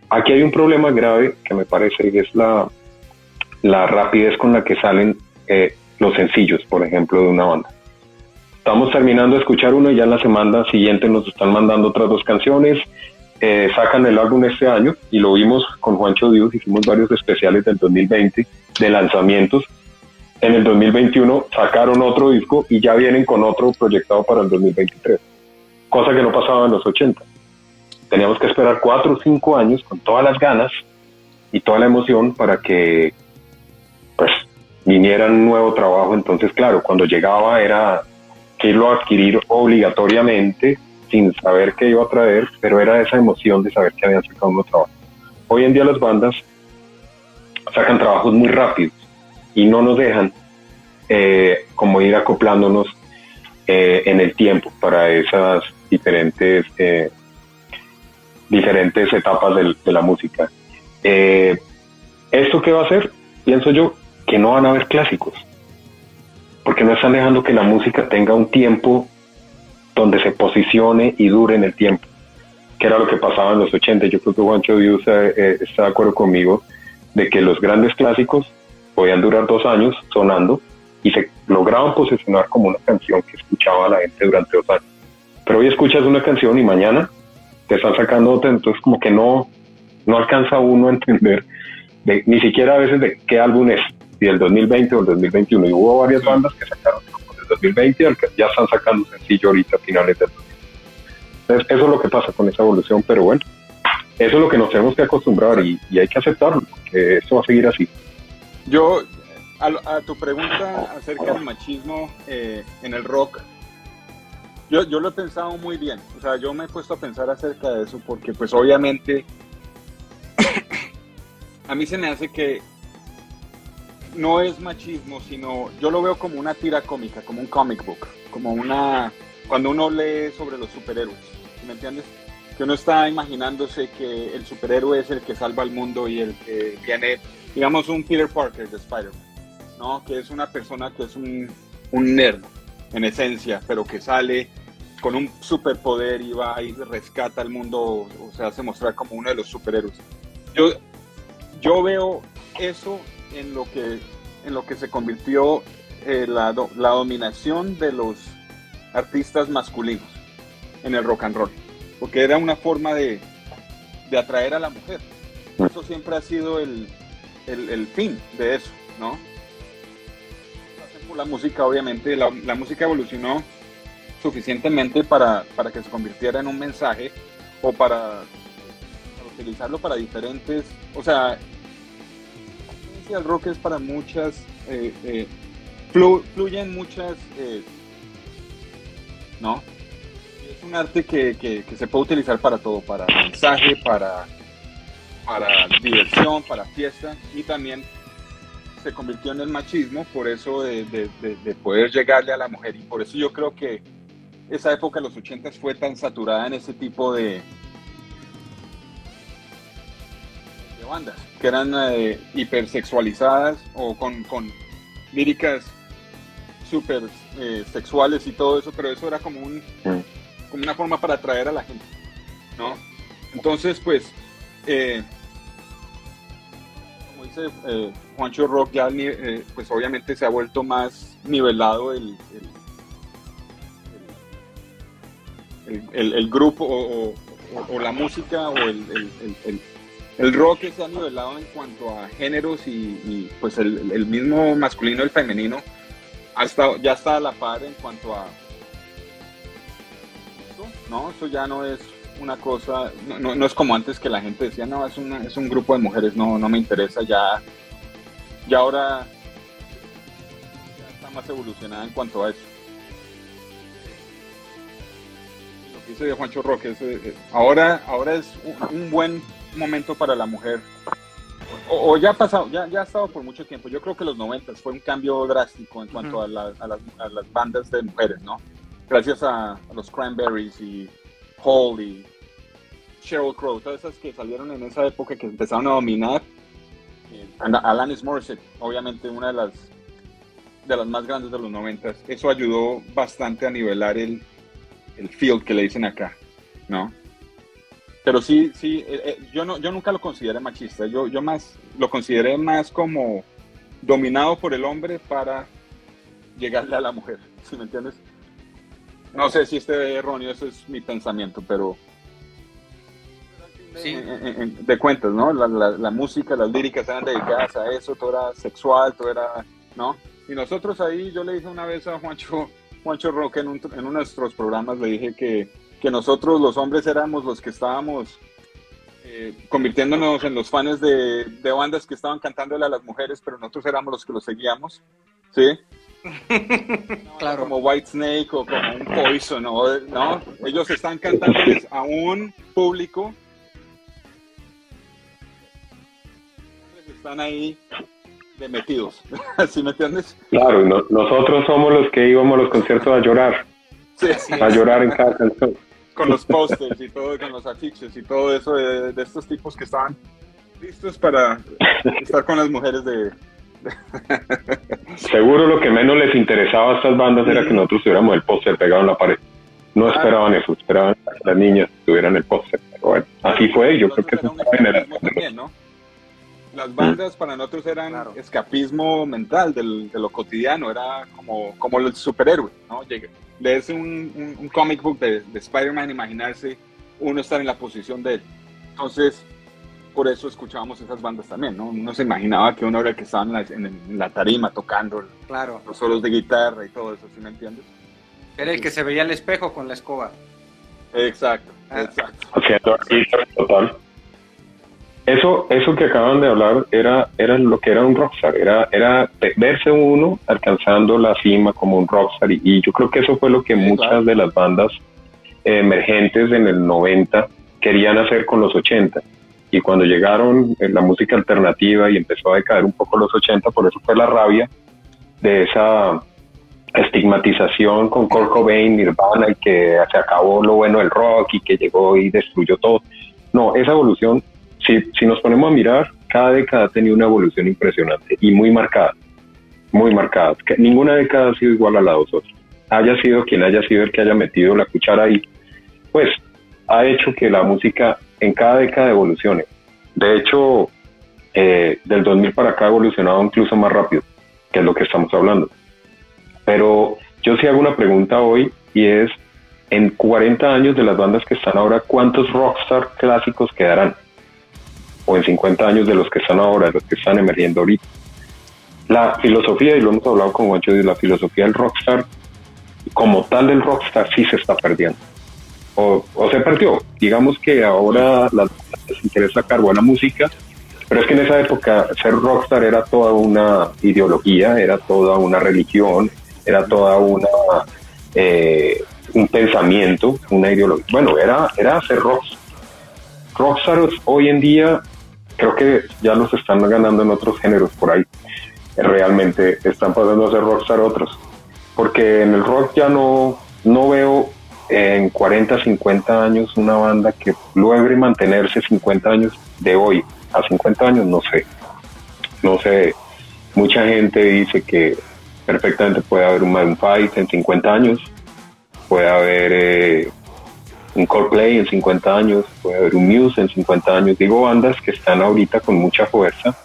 Aquí hay un problema grave que me parece que es la, la rapidez con la que salen eh, los sencillos, por ejemplo, de una banda. Estamos terminando de escuchar uno y ya en la semana siguiente nos están mandando otras dos canciones eh, sacan el álbum este año y lo vimos con Juancho Dios, hicimos varios especiales del 2020 de lanzamientos. En el 2021 sacaron otro disco y ya vienen con otro proyectado para el 2023, cosa que no pasaba en los 80. Teníamos que esperar cuatro o cinco años con todas las ganas y toda la emoción para que pues viniera un nuevo trabajo. Entonces, claro, cuando llegaba era que irlo a adquirir obligatoriamente sin saber qué iba a traer, pero era esa emoción de saber que habían sacado un trabajo. Hoy en día las bandas sacan trabajos muy rápidos y no nos dejan eh, como ir acoplándonos eh, en el tiempo para esas diferentes eh, diferentes etapas de, la música. ¿Esto qué va a hacer? Pienso yo que no van a haber clásicos, porque no están dejando que la música tenga un tiempo donde se posicione y dure en el tiempo, que era lo que pasaba en los 80. Yo creo que Juancho Dios eh, está de acuerdo conmigo de que los grandes clásicos podían durar dos años sonando y se lograban posicionar como una canción que escuchaba la gente durante dos años. Pero hoy escuchas una canción y mañana te están sacando otra, entonces como que no, no alcanza uno a entender ni siquiera a veces de qué álbum es, si del 2020 o el 2021. Y hubo varias bandas que sacaron 2020 al que ya están sacando sencillo ahorita a finales del 2020. eso es lo que pasa con esa evolución, pero bueno, eso es lo que nos tenemos que acostumbrar y, hay que aceptarlo, que esto va a seguir así. Yo, a, tu pregunta acerca del machismo eh, en el rock, yo, yo lo he pensado muy bien. O sea, yo me he puesto a pensar acerca de eso porque pues obviamente a mí se me hace que no es machismo, sino yo lo veo como una tira cómica, como un comic book, como una cuando uno lee sobre los superhéroes, ¿me entiendes? Que uno está imaginándose que el superhéroe es el que salva al mundo y el que tiene, digamos, un Peter Parker de Spider-Man, ¿no? Que es una persona que es un, un nerd en esencia, pero que sale con un superpoder y va y rescata al mundo o se hace mostrar como uno de los superhéroes. Yo, yo veo eso en lo que, en lo que se convirtió eh, la, la dominación de los artistas masculinos en el rock and roll, porque era una forma de, de atraer a la mujer. Eso siempre ha sido el, el, el fin de eso, ¿no? La música, obviamente, la, la música evolucionó suficientemente para, para, que se convirtiera en un mensaje o para, utilizarlo para diferentes, o sea, el rock es para muchas, eh, eh, fluyen muchas, eh, ¿no? Es un arte que, que, se puede utilizar para todo, para mensaje, para, para diversión, para fiesta y también se convirtió en el machismo por eso de, de, de, poder llegarle a la mujer y por eso yo creo que esa época los 80 fue tan saturada en ese tipo de, bandas, que eran eh, hipersexualizadas o con, con líricas súper eh, sexuales y todo eso, pero eso era como, un, como una forma para atraer a la gente, ¿no? Entonces, pues, eh, como dice eh, Juancho Rock, ya pues obviamente se ha vuelto más nivelado el el, grupo o, la música o el, el, rock se ha nivelado en cuanto a géneros y, pues el, mismo masculino y el femenino ha estado, ya está a la par en cuanto a... ¿no? Eso ya no es una cosa, no, es como antes que la gente decía, no, es, una, es un grupo de mujeres, no, no me interesa, ya, ya ahora ya está más evolucionada en cuanto a eso. dice Juancho Roque, eh, ahora, ahora es un, buen momento para la mujer. O, ya ha pasado, ya, ya ha estado por mucho tiempo. Yo creo que los 90 fue un cambio drástico en cuanto a, las, bandas de mujeres, ¿no? Gracias a, los Cranberries y Hall y Sheryl Crow, todas esas que salieron en esa época que empezaron a dominar. Eh, Alanis Morissette, obviamente una de las de las más grandes de los 90. Eso ayudó bastante a nivelar el, el field que le dicen acá, ¿no? Pero sí, sí, eh, eh, yo, no, yo nunca lo consideré machista, yo, yo más lo consideré más como dominado por el hombre para llegarle a la mujer, ¿sí me entiendes? No sé si este erróneo, eso es mi pensamiento, pero sí. de cuentas, ¿no? La, la, música, las líricas eran dedicadas a eso, todo era sexual, todo era, ¿no? Y nosotros ahí, yo le dije una vez a Juancho, Juancho Roque en, uno de nuestros programas le dije que, nosotros los hombres éramos los que estábamos eh, convirtiéndonos en los fans de, bandas que estaban cantándole a las mujeres, pero nosotros éramos los que los seguíamos, ¿sí? claro. Como White Snake o como un Poison, ¿no? Ellos están cantando a un público. Están ahí de metidos, ¿sí me entiendes? Claro, nosotros somos los que íbamos a los conciertos a llorar, a llorar en cada canción. Con los posters y todo, con los afiches y todo eso de, estos tipos que estaban listos para estar con las mujeres de... Seguro lo que menos les interesaba a estas bandas era que nosotros tuviéramos el póster pegado en la pared. No ah. esperaban eso, esperaban que las niñas tuvieran el póster. bueno, así fue, yo creo que eso también, ¿no? las bandas para nosotros eran escapismo mental de lo cotidiano, era como, como el superhéroe, ¿no? Leerse un, un, comic book de, Spider-Man, imaginarse uno estar en la posición de él. Entonces, por eso escuchábamos esas bandas también, ¿no? Uno se imaginaba que uno era el que estaba en la, tarima tocando claro. los solos de guitarra y todo eso, ¿sí me entiendes? Era el que se veía el espejo con la escoba. Exacto, ah. exacto. Haciendo total. Eso, eso que acaban de hablar era, era lo que era un rockstar, era, era verse uno alcanzando la cima como un rockstar y, yo creo que eso fue lo que muchas de las bandas emergentes en el 90 querían hacer con los 80 y cuando llegaron en la música alternativa y empezó a decaer un poco los 80, por eso fue la rabia de esa estigmatización con Kurt Cobain, Nirvana y que se acabó lo bueno del rock y que llegó y destruyó todo. No, esa evolución si, si nos ponemos a mirar, cada década ha tenido una evolución impresionante y muy marcada, muy marcada. Ninguna década ha sido igual a la de otros. Haya sido quien haya sido el que haya metido la cuchara ahí, pues ha hecho que la música en cada década evolucione. De hecho, eh, del 2000 para acá ha evolucionado incluso más rápido, que es lo que estamos hablando. Pero yo sí hago una pregunta hoy y es, en 40 años de las bandas que están ahora, ¿cuántos rockstar clásicos quedarán? O en 50 años de los que están ahora, de los que están emergiendo ahorita. La filosofía, y lo hemos hablado con Juancho, la filosofía del rockstar, como tal del rockstar, sí se está perdiendo. O, se perdió. Digamos que ahora les interesa sacar buena música, pero es que en esa época ser rockstar era toda una ideología, era toda una religión, era toda una eh, un pensamiento, una ideología. Bueno, era, era ser rockstar. Rockstars hoy en día creo que ya los están ganando en otros géneros por ahí. Realmente están pasando a ser rockstar otros. Porque en el rock ya no, no veo en 40, 50 años una banda que logre mantenerse 50 años de hoy a 50 años, no sé. No sé. Mucha gente dice que perfectamente puede haber un Man Fight en 50 años, puede haber eh, un Coldplay en 50 años, puede haber un Muse en 50 años. Digo bandas que están ahorita con mucha fuerza.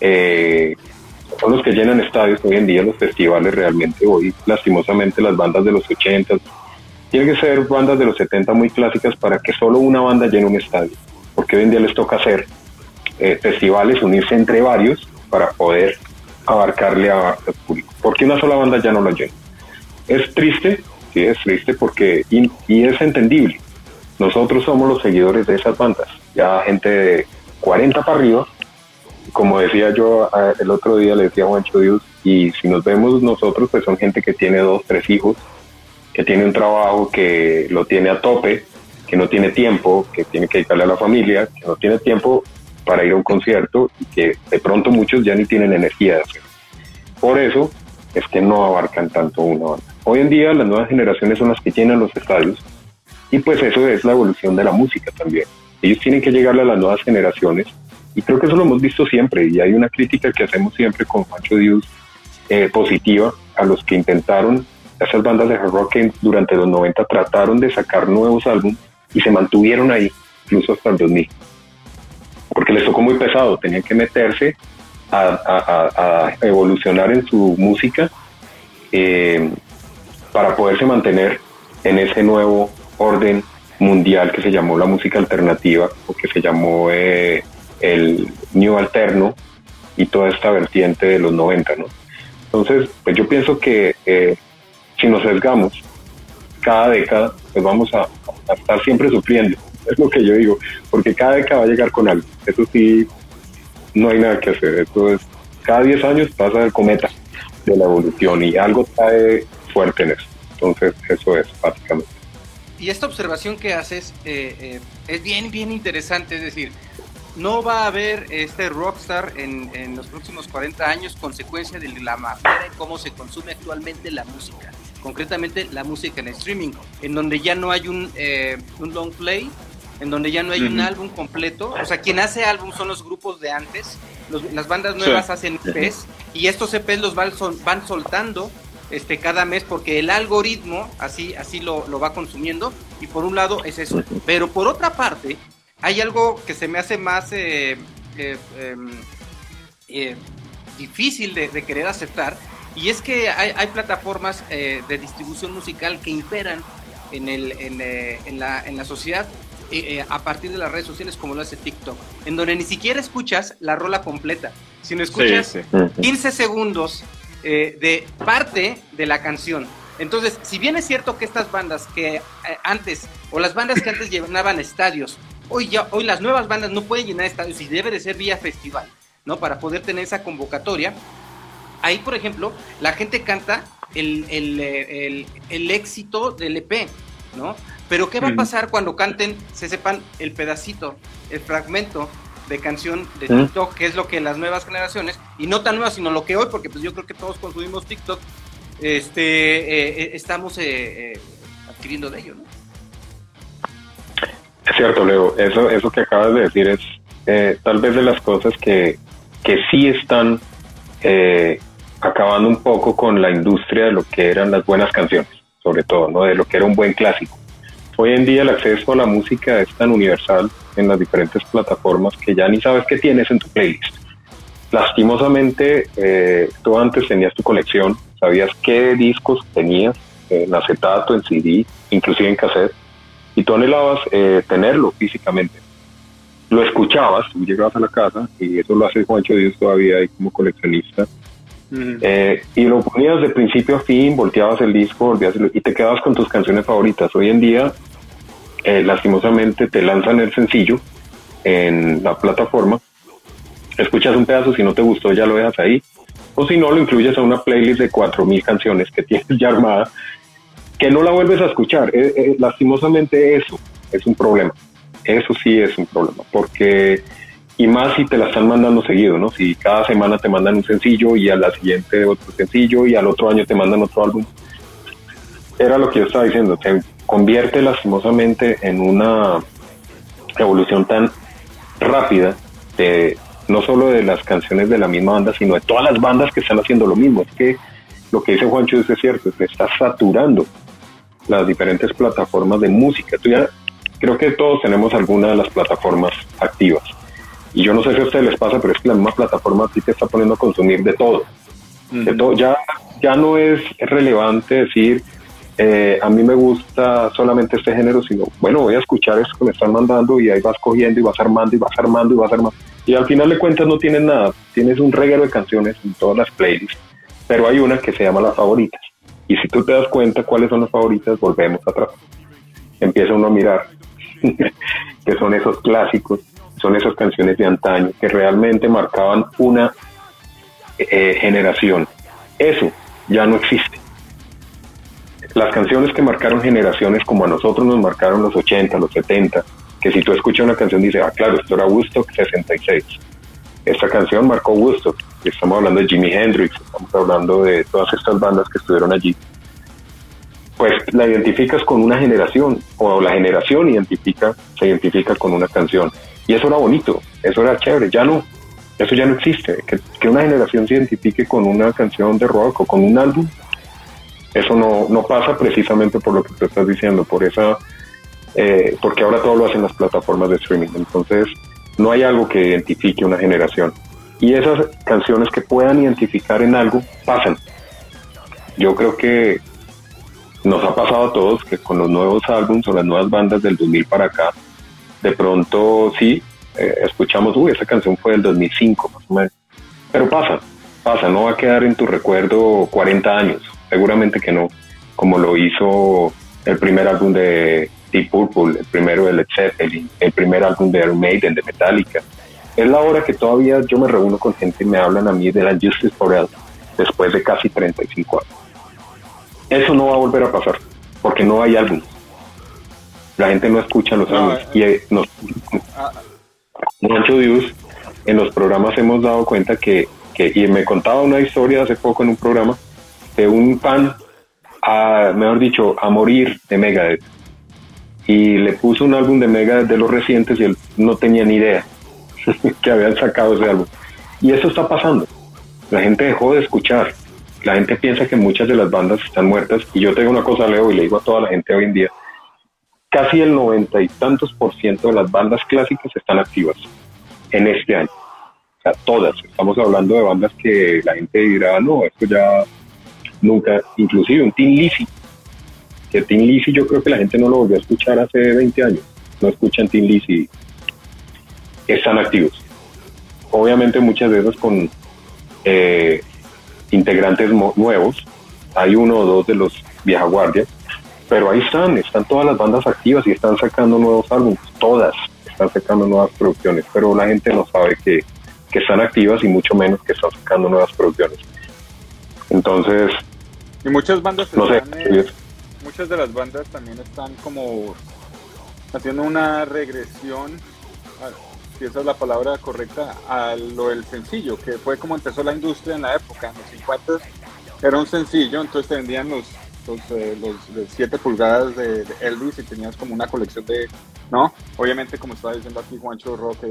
Eh, son los que llenan estadios hoy en día, los festivales realmente hoy, lastimosamente las bandas de los 80, tienen que ser bandas de los 70 muy clásicas para que solo una banda llene un estadio, porque hoy en día les toca hacer eh, festivales, unirse entre varios para poder abarcarle al público, porque una sola banda ya no lo llena. Es triste, sí es triste porque, y, es entendible, nosotros somos los seguidores de esas bandas, ya gente de 40 para arriba, como decía yo el otro día, le decía a Juancho Dios, y si nos vemos nosotros, pues son gente que tiene dos, tres hijos, que tiene un trabajo que lo tiene a tope, que no tiene tiempo, que tiene que dedicarle a la familia, que no tiene tiempo para ir a un concierto y que de pronto muchos ya ni tienen energía de hacerlo. Por eso es que no abarcan tanto una banda. Hoy en día las nuevas generaciones son las que llenan los estadios y pues eso es la evolución de la música también. Ellos tienen que llegarle a las nuevas generaciones y creo que eso lo hemos visto siempre y hay una crítica que hacemos siempre con Juancho Dios eh, positiva a los que intentaron, esas bandas de rock que durante los 90 trataron de sacar nuevos álbumes y se mantuvieron ahí, incluso hasta el 2000. Porque les tocó muy pesado, tenían que meterse a, evolucionar en su música eh, para poderse mantener en ese nuevo orden mundial que se llamó la música alternativa o que se llamó eh, el New Alterno y toda esta vertiente de los 90, ¿no? Entonces, pues yo pienso que eh, si nos sesgamos cada década, pues vamos a, a, estar siempre sufriendo, es lo que yo digo, porque cada década va a llegar con algo, eso sí, no hay nada que hacer. Entonces, cada 10 años pasa el cometa de la evolución y algo trae fuerte en eso. Entonces, eso es básicamente. Y esta observación que haces eh, eh, es bien, bien interesante. Es decir, no va a haber este rockstar en, en los próximos 40 años consecuencia de la manera en cómo se consume actualmente la música. Concretamente la música en streaming, en donde ya no hay un, eh, un long play, en donde ya no hay un álbum completo. O sea, quien hace álbum son los grupos de antes, las bandas nuevas hacen EPs y estos EPs los van, van soltando este cada mes porque el algoritmo así así lo, lo, va consumiendo y por un lado es eso. Pero por otra parte hay algo que se me hace más eh, eh, em, eh, difícil de, querer aceptar y es que hay, hay plataformas de distribución musical que imperan en, el, en, en, la, en la sociedad eh, eh, a partir de las redes sociales como lo hace TikTok, en donde ni siquiera escuchas la rola completa, sino escuchas 15 segundos eh, de parte de la canción. Entonces, si bien es cierto que estas bandas que antes, o las bandas que antes llenaban estadios, hoy ya, hoy las nuevas bandas no pueden llenar estadios y debe de ser vía festival, ¿no? Para poder tener esa convocatoria. Ahí, por ejemplo, la gente canta el, el, el, el éxito del EP, ¿no? Pero ¿qué va a pasar cuando canten, se sepan el pedacito, el fragmento de canción de TikTok, que es lo que las nuevas generaciones, y no tan nuevas, sino lo que hoy, porque pues yo creo que todos consumimos TikTok, este, eh, estamos eh, eh, adquiriendo de ello, ¿no? Es cierto, Leo, eso, eso que acabas de decir es eh, tal vez de las cosas que, que sí están eh, acabando un poco con la industria de lo que eran las buenas canciones, sobre todo, ¿no? de lo que era un buen clásico. Hoy en día el acceso a la música es tan universal en las diferentes plataformas que ya ni sabes qué tienes en tu playlist. Lastimosamente, eh, tú antes tenías tu colección, sabías qué discos tenías en acetato, en CD, inclusive en cassette, y tú anhelabas eh, tenerlo físicamente. Lo escuchabas, tú llegabas a la casa, y eso lo hace Juancho Díaz todavía ahí como coleccionista, eh, y lo ponías de principio a fin, volteabas el disco, y te quedabas con tus canciones favoritas. Hoy en día, eh, lastimosamente, te lanzan el sencillo en la plataforma, escuchas un pedazo, si no te gustó ya lo dejas ahí, o si no lo incluyes a una playlist de 4.000 canciones que tienes ya armada, que no la vuelves a escuchar. Eh, lastimosamente eso es un problema. Eso sí es un problema, porque y más si te la están mandando seguido, ¿no? Si cada semana te mandan un sencillo y a la siguiente otro sencillo y al otro año te mandan otro álbum. Era lo que yo estaba diciendo, se convierte lastimosamente en una evolución tan rápida de no solo de las canciones de la misma banda, sino de todas las bandas que están haciendo lo mismo. Es que lo que dice Juancho es cierto, se está saturando las diferentes plataformas de música. Tú ya, creo que todos tenemos alguna de las plataformas activas y yo no sé si a ustedes les pasa, pero es que la misma plataforma ti te está poniendo a consumir de todo. De todo. Ya, ya no es relevante decir, eh, a mí me gusta solamente este género, sino, bueno, voy a escuchar esto que me están mandando y ahí vas cogiendo y vas armando y vas armando y vas armando. Y al final de cuentas no tienes nada, tienes un reguero de canciones en todas las playlists, pero hay una que se llama las favoritas. Y si tú te das cuenta cuáles son las favoritas, volvemos atrás. Empieza uno a mirar, que son esos clásicos son esas canciones de antaño que realmente marcaban una eh, generación. Eso ya no existe. Las canciones que marcaron generaciones como a nosotros nos marcaron los 80, los 70, que si tú escuchas una canción dices, ah, claro, esto era Woodstock 66. Esta canción marcó Woodstock. Estamos hablando de Jimi Hendrix, estamos hablando de todas estas bandas que estuvieron allí. Pues la identificas con una generación, o la generación identifica, se identifica con una canción. Y eso era bonito, eso era chévere, ya no, eso ya no existe. Que, una generación se identifique con una canción de rock o con un álbum, eso no, no pasa precisamente por lo que tú estás diciendo, por esa, eh, porque ahora todo lo hacen las plataformas de streaming. Entonces, no hay algo que identifique una generación. Y esas canciones que puedan identificar en algo, pasan. Yo creo que nos ha pasado a todos que con los nuevos álbumes o las nuevas bandas del 2000 para acá, de pronto sí, eh, escuchamos, uy, esa canción fue del 2005 más o menos. Pero pasa, pasa, no va a quedar en tu recuerdo 40 años, seguramente que no, como lo hizo el primer álbum de Deep Purple, el primero de Led el primer álbum de Iron Maiden, de Metallica. Es la hora que todavía yo me reúno con gente y me hablan a mí de la Justice for All, después de casi 35 años. Eso no va a volver a pasar, porque no hay álbum la gente no escucha los años. y eh, nos, mucho Dios, en los programas hemos dado cuenta que, que, y me contaba una historia hace poco en un programa de un fan, a, mejor dicho, a morir de Megadeth. Y le puso un álbum de Megadeth de los recientes y él no tenía ni idea que habían sacado ese álbum. Y eso está pasando. La gente dejó de escuchar. La gente piensa que muchas de las bandas están muertas. Y yo tengo una cosa, Leo, y le digo a toda la gente hoy en día, casi el noventa y tantos por ciento de las bandas clásicas están activas en este año. O sea, todas. Estamos hablando de bandas que la gente dirá, no, esto ya nunca, inclusive un Tin Lizzy, que Tin Lizzy yo creo que la gente no lo volvió a escuchar hace 20 años. No escuchan Tin Lizzy. Están activos. Obviamente muchas veces con eh, integrantes nuevos. Hay uno o dos de los vieja guardia pero ahí están, están todas las bandas activas y están sacando nuevos álbumes, todas están sacando nuevas producciones, pero la gente no sabe que, que están activas y mucho menos que están sacando nuevas producciones. Entonces, y muchas bandas no sé, eh, muchas de las bandas también están como haciendo una regresión, a- si esa es la palabra correcta, a lo del sencillo, que fue como empezó la industria en la época, en los 50 era un sencillo, entonces te vendían los los, eh, los de 7 pulgadas de, Elvis y tenías como una colección de, ¿no? Obviamente como estaba diciendo aquí Juancho Rock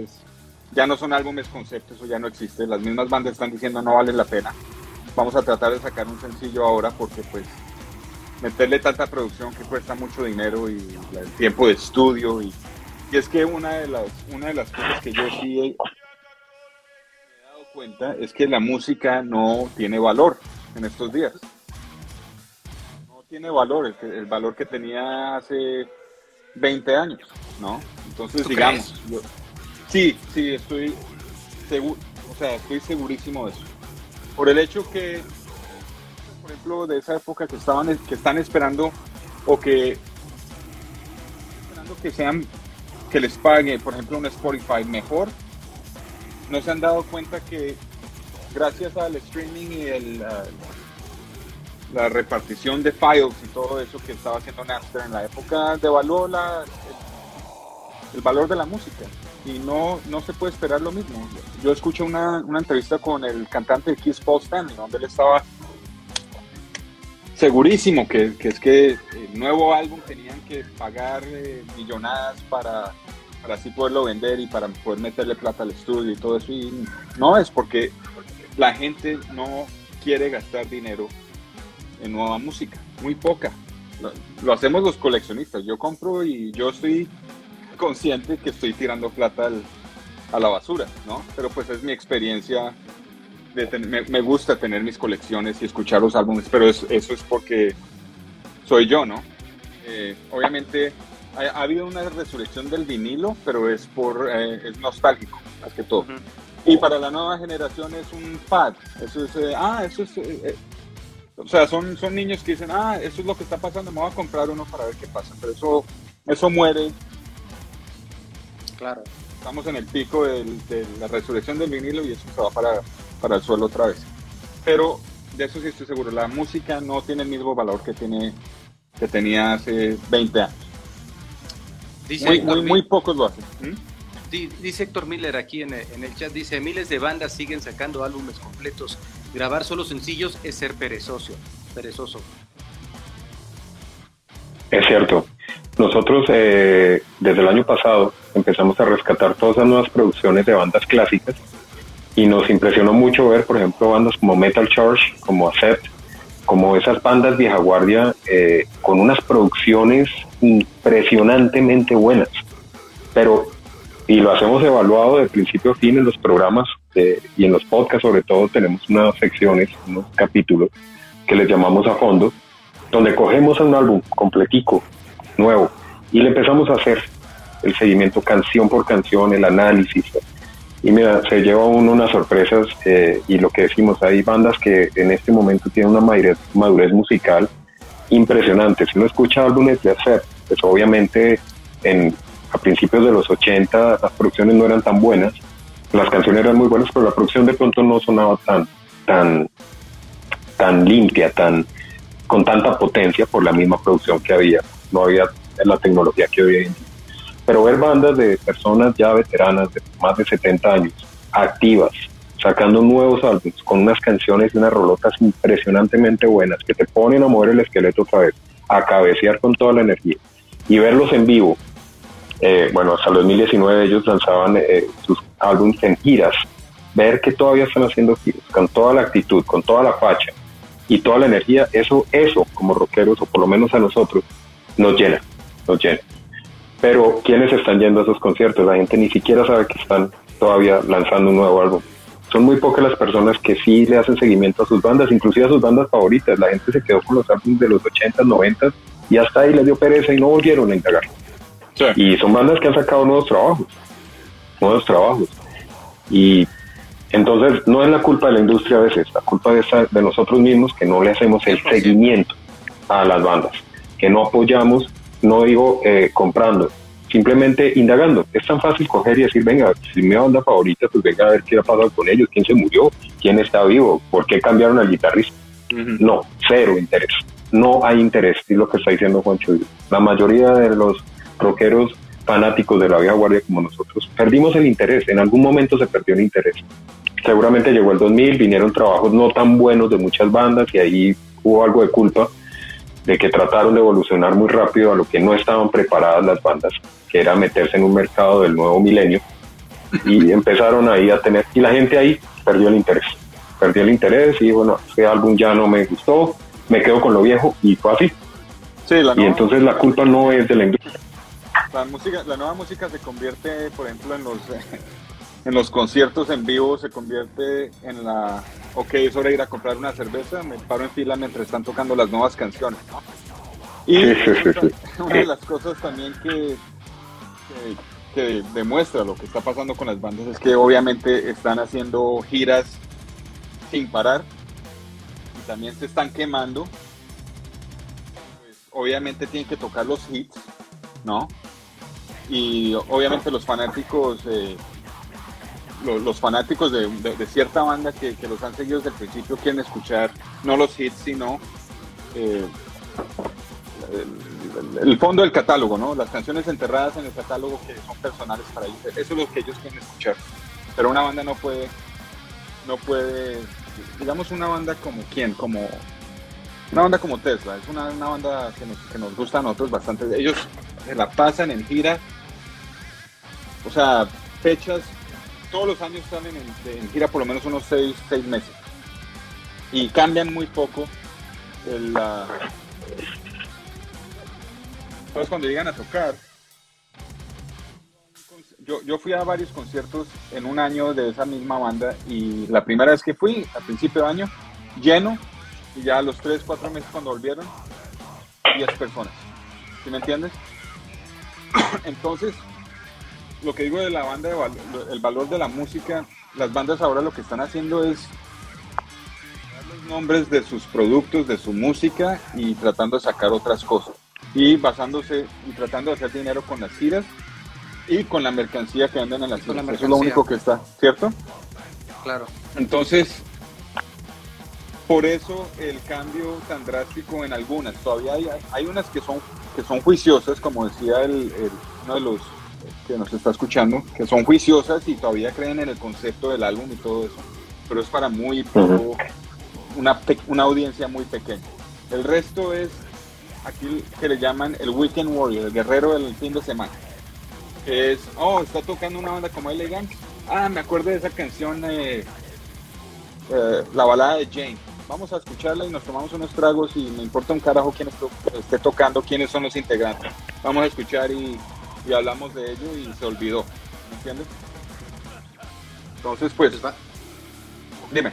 ya no son álbumes conceptos, eso ya no existe, las mismas bandas están diciendo no vale la pena, vamos a tratar de sacar un sencillo ahora porque pues meterle tanta producción que cuesta mucho dinero y el tiempo de estudio y, y es que una de las una de las cosas que yo sí he, dado cuenta es que la música no tiene valor en estos días tiene valor el, que- el valor que tenía hace 20 años no entonces ¿Tú digamos yo- sí sí estoy seguro o sea estoy segurísimo de eso. Por el hecho que por ejemplo, de esa época que estaban que están esperando o que esperando que sean que les pague, por ejemplo, un Spotify mejor, no se han dado cuenta que gracias al streaming y el, la repartición de files y todo eso que estaba haciendo Napster en la época devaluó la, el, valor de la música y no, no se puede esperar lo mismo. Yo escuché una, una entrevista con el cantante de Kiss Paul Stanley, donde él estaba segurísimo que, que es que el nuevo álbum tenían que pagar eh, millonadas para, para así poderlo vender y para poder meterle plata al estudio y todo eso. Y no es porque la gente no quiere gastar dinero en nueva música, muy poca. Lo, lo hacemos los coleccionistas. Yo compro y yo estoy consciente que estoy tirando plata al- a la basura, ¿no? Pero pues es mi experiencia de ten- me, me gusta tener mis colecciones y escuchar los álbumes, pero es- eso es porque soy yo, ¿no? Eh, obviamente ha, ha habido una resurrección del vinilo, pero es por eh, es nostálgico, más que todo. Ujú. Y para la nueva generación es un fad. Eso es, eh, ah, eso es, eh, eh, o sea, son, son niños que dicen, ah, eso es lo que está pasando, me voy a comprar uno para ver qué pasa. Pero eso, eso muere. Claro. Estamos en el pico del- de la resurrección del vinilo y eso se va para, para el suelo otra vez. Pero de eso sí estoy seguro, la música no tiene el mismo valor que, tiene, que tenía hace 20 años. Dice, Muy, muy, muy pocos lo hacen. ¿Mm? di- dice Héctor Miller aquí en el, en el chat, dice, miles de bandas siguen sacando álbumes completos. Grabar solo sencillos es ser perezoso. Perezoso. Es cierto. Nosotros eh, desde el año pasado empezamos a rescatar todas las nuevas producciones de bandas clásicas y nos impresionó mucho ver, por ejemplo, bandas como Metal Church, como Accept, como esas bandas vieja guardia eh, con unas producciones impresionantemente buenas. Pero, y lo hacemos evaluado de principio a fin en los programas eh, y en los podcasts sobre todo tenemos unas secciones, unos capítulos que les llamamos a fondo, donde cogemos un álbum completico, nuevo, y le empezamos a hacer el seguimiento canción por canción, el análisis. Y mira, se lleva uno unas sorpresas eh, y lo que decimos, hay bandas que en este momento tienen una madurez, madurez musical impresionante. Si uno escucha álbumes de hacer, pues obviamente en, a principios de los 80 las producciones no eran tan buenas, las canciones eran muy buenas, pero la producción de pronto no sonaba tan, tan, tan limpia, tan, con tanta potencia por la misma producción que había. No había la tecnología que hoy en día. Pero ver bandas de personas ya veteranas de más de 70 años, activas, sacando nuevos álbumes con unas canciones y unas rolotas impresionantemente buenas que te ponen a mover el esqueleto otra vez, a cabecear con toda la energía y verlos en vivo. Eh, bueno, hasta el 2019 ellos lanzaban eh, sus álbumes en giras. Ver que todavía están haciendo giras con toda la actitud, con toda la facha y toda la energía, eso, eso como rockeros, o por lo menos a nosotros, nos llena, nos llena. Pero ¿quiénes están yendo a esos conciertos? La gente ni siquiera sabe que están todavía lanzando un nuevo álbum. Son muy pocas las personas que sí le hacen seguimiento a sus bandas, inclusive a sus bandas favoritas. La gente se quedó con los álbumes de los 80, 90 y hasta ahí les dio pereza y no volvieron a indagar. Sí. Y son bandas que han sacado nuevos trabajos, nuevos trabajos. Y entonces no es la culpa de la industria a veces, la culpa de, esa- de nosotros mismos que no le hacemos el 100%. seguimiento a las bandas, que no apoyamos, no digo eh, comprando, simplemente indagando. Es tan fácil coger y decir, venga, si mi banda favorita, pues venga a ver qué ha pasado con ellos, quién se murió, quién está vivo, por qué cambiaron al guitarrista. No, cero interés. No hay interés, es lo que está diciendo Juancho. La mayoría de los rockeros fanáticos de la vieja guardia como nosotros, perdimos el interés, en algún momento se perdió el interés. Seguramente llegó el 2000, vinieron trabajos no tan buenos de muchas bandas y ahí hubo algo de culpa de que trataron de evolucionar muy rápido a lo que no estaban preparadas las bandas, que era meterse en un mercado del nuevo milenio y empezaron ahí a tener, y la gente ahí perdió el interés, perdió el interés y bueno, ese álbum ya no me gustó, me quedo con lo viejo y fue así. Sí, la y entonces la culpa no es de la industria. La, música, la nueva música se convierte, por ejemplo, en los, en los conciertos en vivo, se convierte en la, ok, es hora de ir a comprar una cerveza, me paro en fila mientras están tocando las nuevas canciones. Y una de las cosas también que, que, demuestra lo que está pasando con las bandas es que obviamente están haciendo giras sin parar y también se están quemando. Pues, obviamente tienen que tocar los hits, ¿no? Y obviamente los fanáticos... Eh, los, fanáticos de, cierta banda que, los han seguido desde el principio quieren escuchar no los hits, sino eh, el, fondo del catálogo, ¿no? Las canciones enterradas en el catálogo que son personales para ellos. Eso es lo que ellos quieren escuchar. Pero una banda no puede, no puede, digamos una banda como quién, como una banda como Tesla, es una, banda que nos, que nos gusta a nosotros bastante. Ellos se la pasan en gira, o sea, fechas todos los años salen en, gira por lo menos unos seis, meses. Y cambian muy poco. Entonces cuando llegan a tocar, yo, yo, fui a varios conciertos en un año de esa misma banda y la primera vez que fui, a principio de año, lleno, y ya a los tres, cuatro meses cuando volvieron, 10 personas. ¿Sí me entiendes? Entonces, lo que digo de la banda, el valor de la música, las bandas ahora lo que están haciendo es dar los nombres de sus productos, de su música y tratando de sacar otras cosas. Y basándose y tratando de hacer dinero con las giras y con la mercancía que venden en las giras. Eso es lo único que está, ¿cierto? Claro. Entonces, por eso el cambio tan drástico en algunas. Todavía hay, hay unas que son, que son juiciosas, como decía el, uno de los que nos está escuchando, que son juiciosas y todavía creen en el concepto del álbum y todo eso, pero es para muy poco, una, una audiencia muy pequeña. El resto es aquí que le llaman el Weekend Warrior, el guerrero del fin de semana. es, oh, está tocando una banda como Elegant. Ah, me acuerdo de esa canción, eh, eh, la balada de Jane. Vamos a escucharla y nos tomamos unos tragos y me importa un carajo quién esté tocando, quiénes son los integrantes. Vamos a escuchar y y hablamos de ello y se olvidó. ¿Me entiendes? Entonces, pues, dime.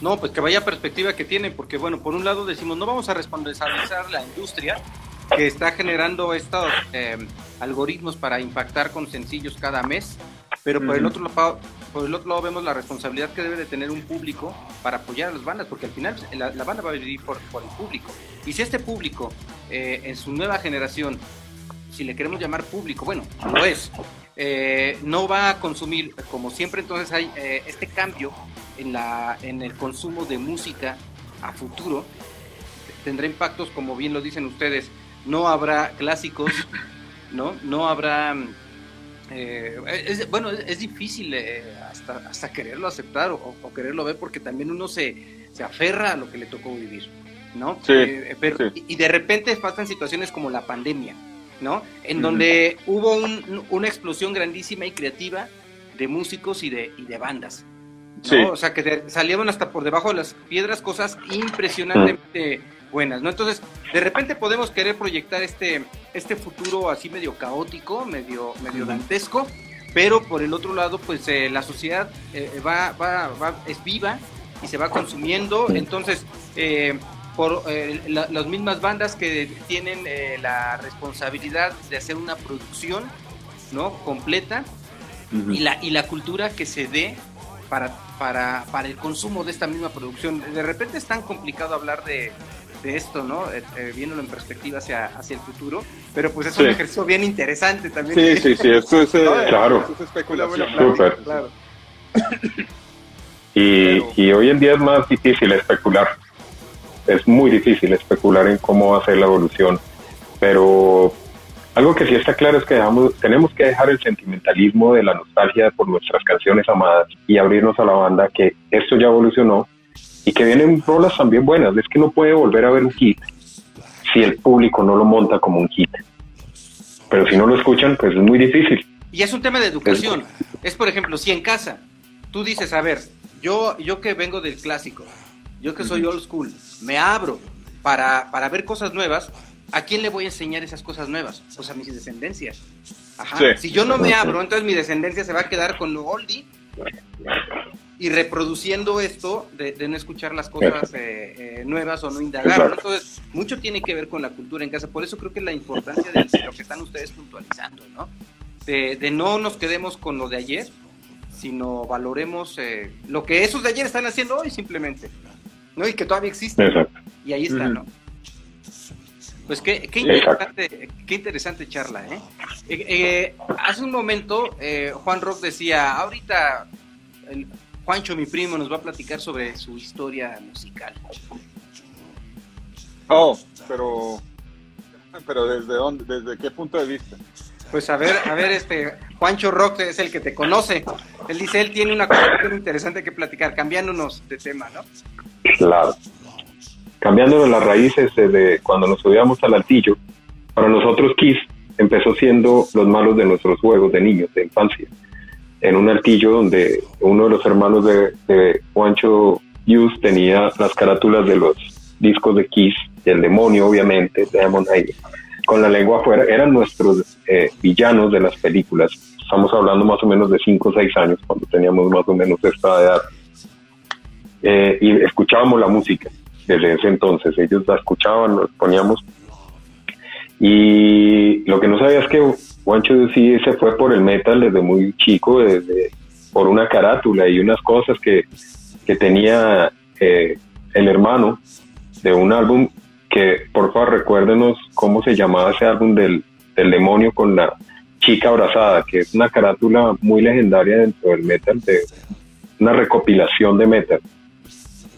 No, pues que vaya perspectiva que tiene, porque bueno, por un lado decimos, no vamos a responsabilizar la industria que está generando estos em, algoritmos para impactar con sencillos cada mes, pero por, el otro lado, por el otro lado vemos la responsabilidad que debe de tener un público para apoyar a las bandas, porque al final la, banda va a vivir por, por, el público. Y si este público eh, en su nueva generación si le queremos llamar público, bueno, lo es, eh, no va a consumir, como siempre entonces hay eh, este cambio en, la, en el consumo de música a futuro, tendrá impactos, como bien lo dicen ustedes, no habrá clásicos, ¿no? No habrá... Eh, bueno, es, difícil hasta, hasta quererlo aceptar o, quererlo ver porque también uno se, se aferra a lo que le tocó vivir, ¿no? Sí, pero, Y de repente pasan situaciones como la pandemia, ¿no? En donde hubo una explosión grandísima y creativa de músicos y de, y de bandas. ¿no? O sea, que salieron hasta por debajo de las piedras cosas impresionantemente buenas, ¿no? Entonces, de repente podemos querer proyectar este, este futuro así medio caótico, medio, medio dantesco, pero por el otro lado, pues eh, la sociedad eh, va, va, va, es viva y se va consumiendo, entonces eh, por eh, las mismas bandas que tienen eh, la responsabilidad de hacer una producción no completa y la y la cultura que se dé para, para, para el consumo de esta misma producción. De repente es tan complicado hablar de, de esto, ¿no? Eh, eh, viéndolo en perspectiva hacia, hacia el futuro, pero pues es un ejercicio bien interesante también. Sí, sí, sí, esto es, claro. esto es especulación. Súper. Claro. Y, y hoy en día es más difícil especular. Es muy difícil especular en cómo va a ser la evolución. Pero algo que sí está claro es que dejamos- tenemos que dejar el sentimentalismo de la nostalgia por nuestras canciones amadas y abrirnos a la banda que esto ya evolucionó y que vienen rolas también buenas. Es que no puede volver a ver un hit si el público no lo monta como un hit. Pero si no lo escuchan, pues es muy difícil. Y es un tema de educación. Es, por ejemplo, si en casa tú dices, a ver, yo, yo que vengo del clásico, yo que soy old school, me abro para, para ver cosas nuevas, ¿a quién le voy a enseñar esas cosas nuevas? Pues a mis descendencias. Ajá. Sí. Si yo no me abro, entonces mi descendencia se va a quedar con lo oldie y reproduciendo esto de, de no escuchar las cosas eh, eh, nuevas o no indagar. Entonces, mucho tiene que ver con la cultura en casa. Por eso creo que la importancia de, lo que están ustedes puntualizando, ¿no? De, de no nos quedemos con lo de ayer, sino valoremos eh, lo que esos de ayer están haciendo hoy simplemente, ¿no? Y que todavía existe. Exacto. Y ahí está. ¿no? Pues qué, qué interesante, qué interesante charla, ¿eh? Eh, eh, hace un momento eh, Juan Rock decía, ahorita el Juancho, mi primo, nos va a platicar sobre su historia musical. Oh, pero, pero ¿desde dónde? ¿Desde qué punto de vista? Pues a ver, a ver, este Juancho Rock es el que te conoce. Él dice, él tiene una cosa bien interesante que platicar, cambiándonos de tema, ¿no? Claro. Cambiando de las raíces desde cuando nos subíamos al altillo, para nosotros Kiss empezó siendo los malos de nuestros juegos de niños, de infancia. En un altillo donde uno de los hermanos de, de Juancho Hughes tenía las carátulas de los discos de Kiss, y el demonio obviamente, Demon ahí, con la lengua afuera, eran nuestros eh, villanos de las películas. Estamos hablando más o menos de 5 o 6 años, cuando teníamos más o menos esta edad. Eh, y escuchábamos la música desde ese entonces. Ellos la escuchaban, nos poníamos. Y lo que no sabía es que Juancho sí se fue por el metal desde muy chico, desde por una carátula y unas cosas que, que tenía eh, el hermano de un álbum que, por favor, recuérdenos cómo se llamaba ese álbum del, del demonio con la chica abrazada, que es una carátula muy legendaria dentro del metal, de una recopilación de metal.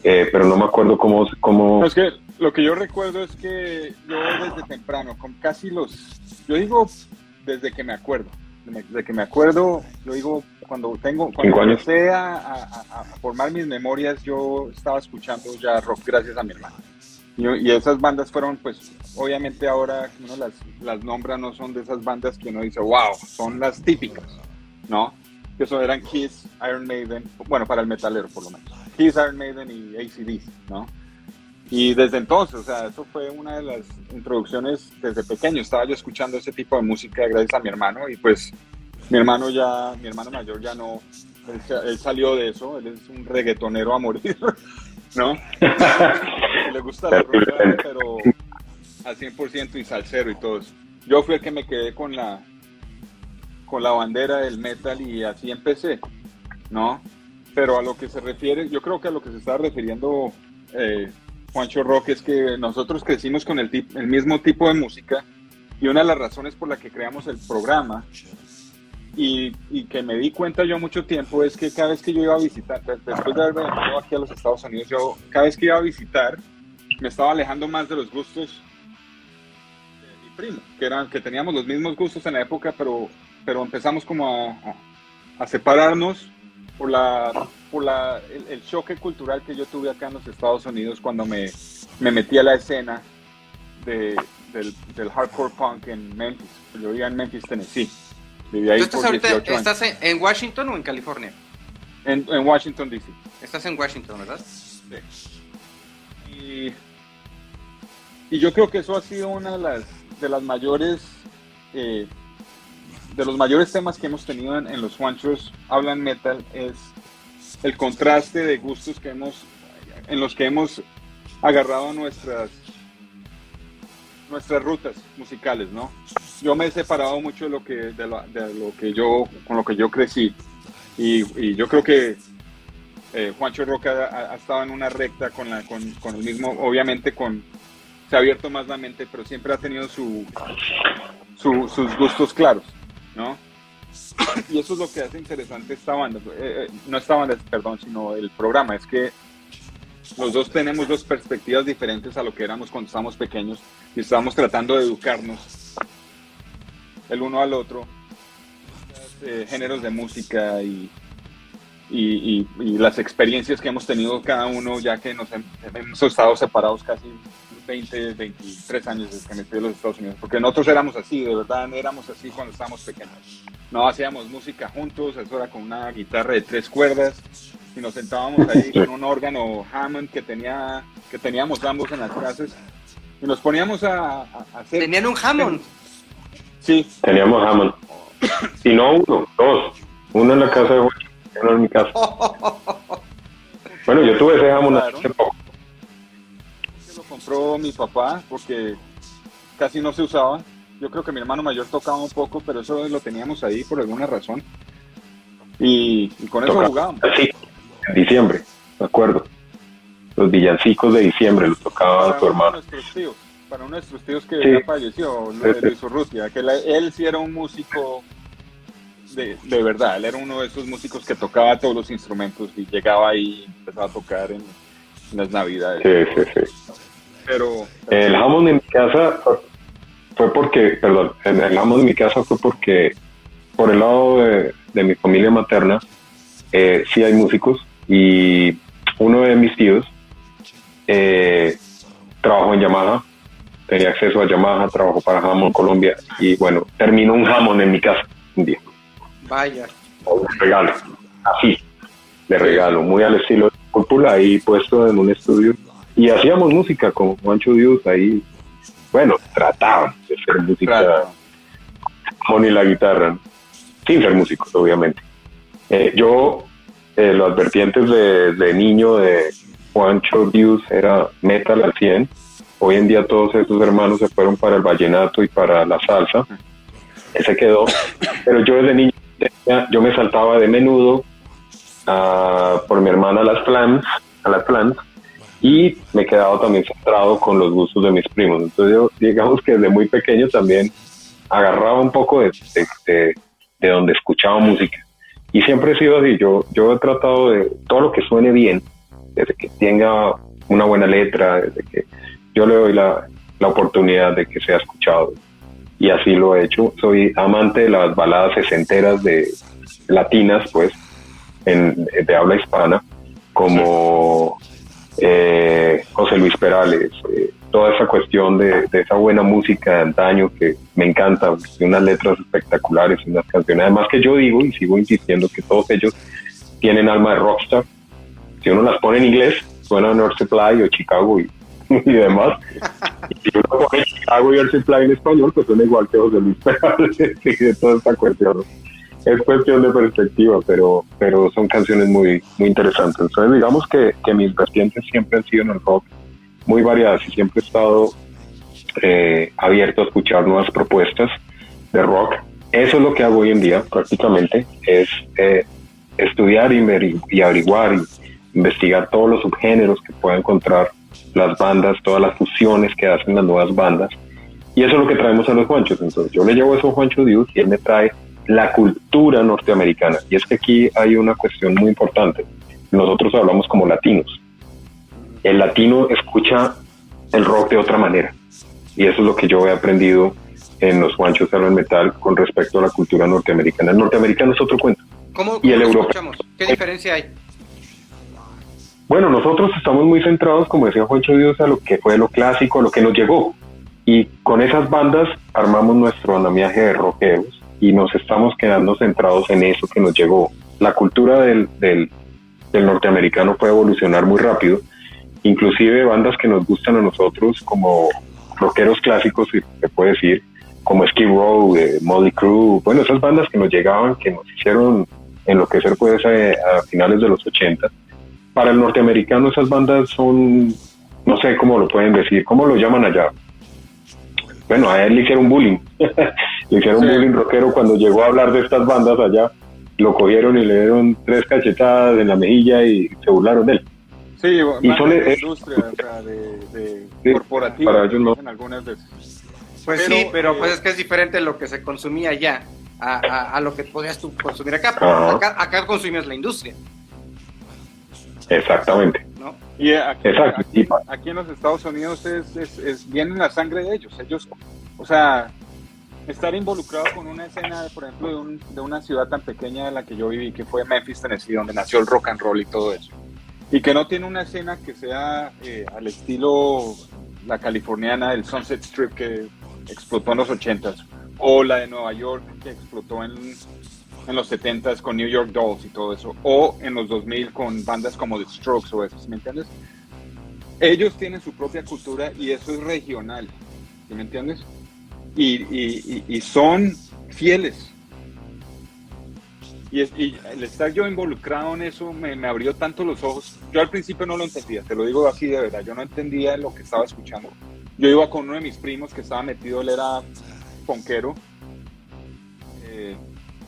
Eh, pero no me acuerdo cómo, cómo es que lo que yo recuerdo es que yo desde temprano, con casi los, yo digo desde que me acuerdo, desde que me acuerdo, yo digo cuando tengo, cuando empecé a, a- a formar mis memorias, yo estaba escuchando ya rock gracias a mi hermano. Y, y esas bandas fueron, pues, obviamente ahora uno las, las nombra, no son de esas bandas que uno dice, wow, son las típicas, ¿no? Que eso eran Kiss, Iron Maiden, bueno, para el metalero por lo menos. Kiss, Iron Maiden y ACDC, ¿no? Y desde entonces, o sea, eso fue una de las introducciones desde pequeño. Estaba yo escuchando ese tipo de música gracias a mi hermano y pues mi hermano ya, mi hermano mayor ya no, él, sa- él salió de eso, él es un reggaetonero a morir, ¿no? Le gusta la rock, pero al 100% y salsero y todo eso. Yo fui el que me quedé con la, con la bandera del metal y así empecé, ¿no? Pero a lo que se refiere, yo creo que a lo que se está refiriendo eh, Juancho Roque es que nosotros crecimos con el, mismo tipo de música y una de las razones por la que creamos el programa y, que me di cuenta yo mucho tiempo es que cada vez que yo iba a visitar, de- después de haberme venido aquí a los Estados Unidos, yo cada vez que iba a visitar me estaba alejando más de los gustos de mi primo, que, eran, que teníamos los mismos gustos en la época, pero, pero empezamos como a separarnos por la por la, el, el choque cultural que yo tuve acá en los Estados Unidos cuando me, me metí a la escena de, del, del hardcore punk en Memphis. Yo vivía en Memphis, Tennessee. Vivía ahí ¿Tú estás por ahorita 18 años. estás en, en Washington o en California? En, en Washington, D.C. Estás en Washington, ¿verdad? Y, y yo creo que eso ha sido una de las, de las mayores, eh, de los mayores temas que hemos tenido en, los Juanchos Hablan Metal, es el contraste de gustos que hemos, en los que hemos agarrado nuestras, nuestras rutas musicales, ¿no? Yo me he separado mucho de lo que, de lo, que yo, con lo que yo crecí. Y, yo creo que eh, Juancho Roca ha, estado en una recta con, la, con el mismo, obviamente con, se ha abierto más la mente, pero siempre ha tenido su, sus gustos claros, ¿no? y eso es lo que hace interesante esta banda, eh, eh, no esta banda, perdón, sino el programa, es que los dos tenemos dos perspectivas diferentes a lo que éramos cuando estábamos pequeños y estábamos tratando de educarnos el uno al otro, eh, géneros de música y, y, las experiencias que hemos tenido cada uno, ya que nos hemos estado separados casi 20, 23 años desde que me fui a los Estados Unidos, porque nosotros éramos así, de verdad, éramos así cuando estábamos pequeños. No hacíamos música juntos, eso era con una guitarra de tres cuerdas, y nos sentábamos ahí con un órgano Hammond que, tenía, que teníamos ambos en las clases, y nos poníamos a, hacer... ¿Tenían un Hammond? Sí. Teníamos Hammond. Y no uno, dos. Uno en la casa de uno en mi casa. bueno, yo tuve ese Hammond hace poco. Compró mi papá porque casi no se usaba yo creo que mi hermano mayor tocaba un poco, pero eso lo teníamos ahí por alguna razón. Y, con eso jugábamos. Sí, en diciembre, me acuerdo. Los villancicos de diciembre los tocaba para tu hermano. Nuestros tíos, para uno de nuestros tíos que ya falleció, Luis Urrutia, que él sí era un músico de, de, verdad, él era uno de esos músicos que tocaba todos los instrumentos y llegaba ahí y empezaba a tocar en, las navidades. Sí, sí, sí. Pero, el Hammond en mi casa fue porque, perdón, en el amo de mi casa fue porque por el lado de, mi familia materna eh, sí hay músicos y uno de mis tíos eh, trabajó en Yamaha, tenía acceso a Yamaha, trabajó para Hammond Colombia y bueno, terminó un Hammond en mi casa un día. Vaya. un regalo, así, de regalo, muy al estilo de Cúpula, ahí puesto en un estudio y hacíamos música con Juancho Dios ahí bueno, trataban de ser música con y la guitarra, sin ser músicos, obviamente. Eh, yo, eh, los vertientes de, niño de Juancho Dios era metal al 100. Hoy en día todos esos hermanos se fueron para el vallenato y para la salsa. Ese quedó. Pero yo desde niño, yo me saltaba de menudo ah, por mi hermana a las plans, a las plans, y me he quedado también centrado con los gustos de mis primos. Entonces yo digamos que desde muy pequeño también agarraba un poco de, de, de, donde escuchaba música. Y siempre he sido así, yo, yo he tratado de todo lo que suene bien, desde que tenga una buena letra, desde que yo le doy la, la oportunidad de que sea escuchado. Y así lo he hecho. Soy amante de las baladas sesenteras de latinas, pues, en, de habla hispana, como eh, José Luis Perales, eh, toda esa cuestión de, esa buena música de antaño que me encanta, unas letras espectaculares, unas canciones, además que yo digo y sigo insistiendo que todos ellos tienen alma de rockstar, si uno las pone en inglés, suena North Supply o Chicago y, demás, y si uno pone Chicago y North Supply en español, pues suena igual que José Luis Perales y de toda esta cuestión es cuestión de perspectiva, pero, pero son canciones muy, muy interesantes. Entonces, digamos que, que mis vertientes siempre han sido en el rock muy variadas y siempre he estado eh, abierto a escuchar nuevas propuestas de rock. Eso es lo que hago hoy en día prácticamente, es eh, estudiar y, averiguar y investigar todos los subgéneros que pueda encontrar las bandas, todas las fusiones que hacen las nuevas bandas. Y eso es lo que traemos a los Juanchos. Entonces yo le llevo eso a Juancho Dios y él me trae la cultura norteamericana. Y es que aquí hay una cuestión muy importante. Nosotros hablamos como latinos. El latino escucha el rock de otra manera. Y eso es lo que yo he aprendido en los guanchos de metal con respecto a la cultura norteamericana. El norteamericano es otro cuento. ¿Cómo, y el europeo. ¿Qué diferencia hay? Bueno, nosotros estamos muy centrados, como decía Juancho Dios, a lo que fue lo clásico, a lo que nos llegó. Y con esas bandas armamos nuestro andamiaje de rockeros y nos estamos quedando centrados en eso que nos llegó. La cultura del, del, norteamericano puede evolucionar muy rápido, inclusive bandas que nos gustan a nosotros como rockeros clásicos, si se puede decir, como Skid Row, eh, Molly Crew, bueno, esas bandas que nos llegaban, que nos hicieron enloquecer pues a, a finales de los 80. Para el norteamericano esas bandas son, no sé cómo lo pueden decir, ¿cómo lo llaman allá? Bueno, a él le hicieron bullying. le hicieron bullying rockero cuando llegó a hablar de estas bandas allá. Lo cogieron y le dieron tres cachetadas en la mejilla y se burlaron de él. Sí, Y son- de eh, industria, o sea, de, de Sí, corporativa, para ellos no. en algunas veces. Pues Pero, sí, pero eh, pues es que es diferente lo que se consumía allá a, a- a lo que podías tú consumir acá. Ajá. Acá, acá consumías la industria, Exactamente. ¿no? Y aquí, Exacto. aquí, en los Estados Unidos es, es, es viene en la sangre de ellos. Ellos, o sea, estar involucrado con una escena, por ejemplo, de, un- de una ciudad tan pequeña en la que yo viví, que fue Memphis, Tennessee, donde nació el rock and roll y todo eso. Y que no tiene una escena que sea eh, al estilo la californiana del Sunset Strip que explotó en los 80s, o la de Nueva York que explotó en, en los 70s con New York Dolls y todo eso, o en los 2000 con bandas como The Strokes o eso, ¿sí ¿me entiendes? Ellos tienen su propia cultura y eso es regional, ¿sí ¿me entiendes? Y, y- son fieles. Y, el estar yo involucrado en eso me, abrió tanto los ojos. Yo al principio no lo entendía, te lo digo así de verdad, yo no entendía lo que estaba escuchando. Yo iba con uno de mis primos que estaba metido, él era ponquero, eh,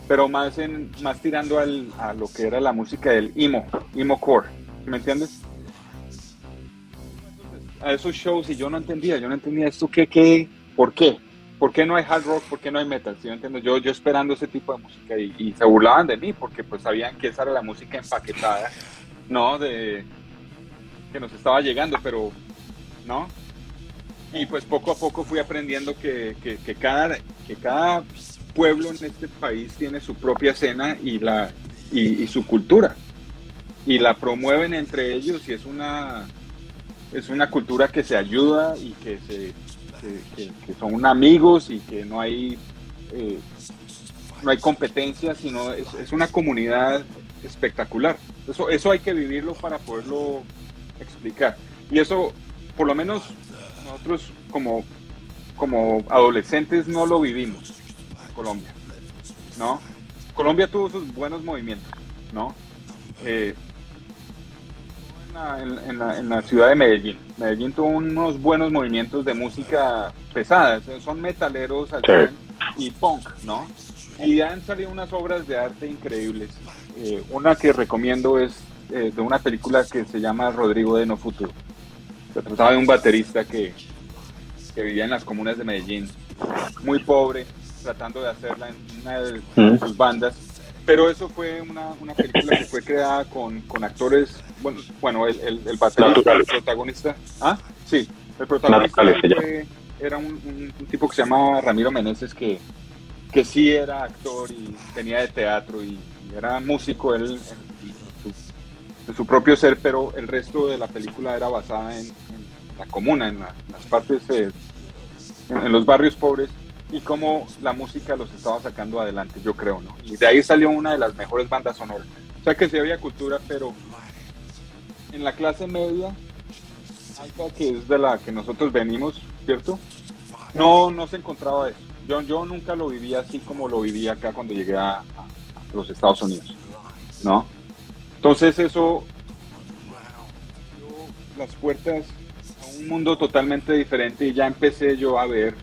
pero más, en, más tirando al- a lo que era la música del emo, emo core, ¿sí ¿me entiendes? A esos shows y yo no entendía, yo no entendía esto, ¿qué, qué, por qué? ¿Por qué no hay hard rock? ¿Por qué no hay metal? ¿Sí me entiendes? Yo, yo esperando ese tipo de música y, se burlaban de mí porque pues sabían que esa era la música empaquetada, ¿no? De que nos estaba llegando, pero, ¿no? Y pues poco a poco fui aprendiendo que, que, cada, que cada pueblo en este país tiene su propia escena y, la, y su cultura. Y la promueven entre ellos y es una, es una cultura que se ayuda y que, se, que, son amigos y que no hay, eh, no hay competencia, sino es, es una comunidad espectacular. Eso, eso hay que vivirlo para poderlo explicar. Y eso, por lo menos nosotros como, como adolescentes no lo vivimos en Colombia, ¿no? Colombia tuvo sus buenos movimientos, ¿no? Eh, la, en- la- en la ciudad de Medellín. Medellín tuvo unos buenos movimientos de música pesada, son metaleros al Sí. 100 y punk, ¿no? Y han salido unas obras de arte increíbles. Eh, una que recomiendo es eh, de una película que se llama Rodrigo de No Futuro. Se trataba de un baterista que, que vivía en las comunas de Medellín, muy pobre, tratando de hacerla en una de Mm. sus bandas. Pero eso fue una, una película que fue creada con, con actores, bueno, bueno el, el, el baterista, Naturales. el protagonista. Ah, sí, el protagonista fue- era un, un- un tipo que se llamaba Ramiro Meneses, que, que sí era actor y tenía de teatro y, y era músico él en, en su, en su propio ser, pero el resto de la película era basada en, en la comuna, en, la- las partes, eh, en los barrios pobres y cómo la música los estaba sacando adelante, yo creo, ¿no? Y de ahí salió una de las mejores bandas sonoras. O sea que sí había cultura, pero en la clase media, alta, que es de la que nosotros venimos, ¿cierto? No, no se encontraba eso. Yo, yo nunca lo viví así como lo viví acá cuando llegué a, los Estados Unidos, ¿no? Entonces eso las puertas a un mundo totalmente diferente y ya empecé yo a ver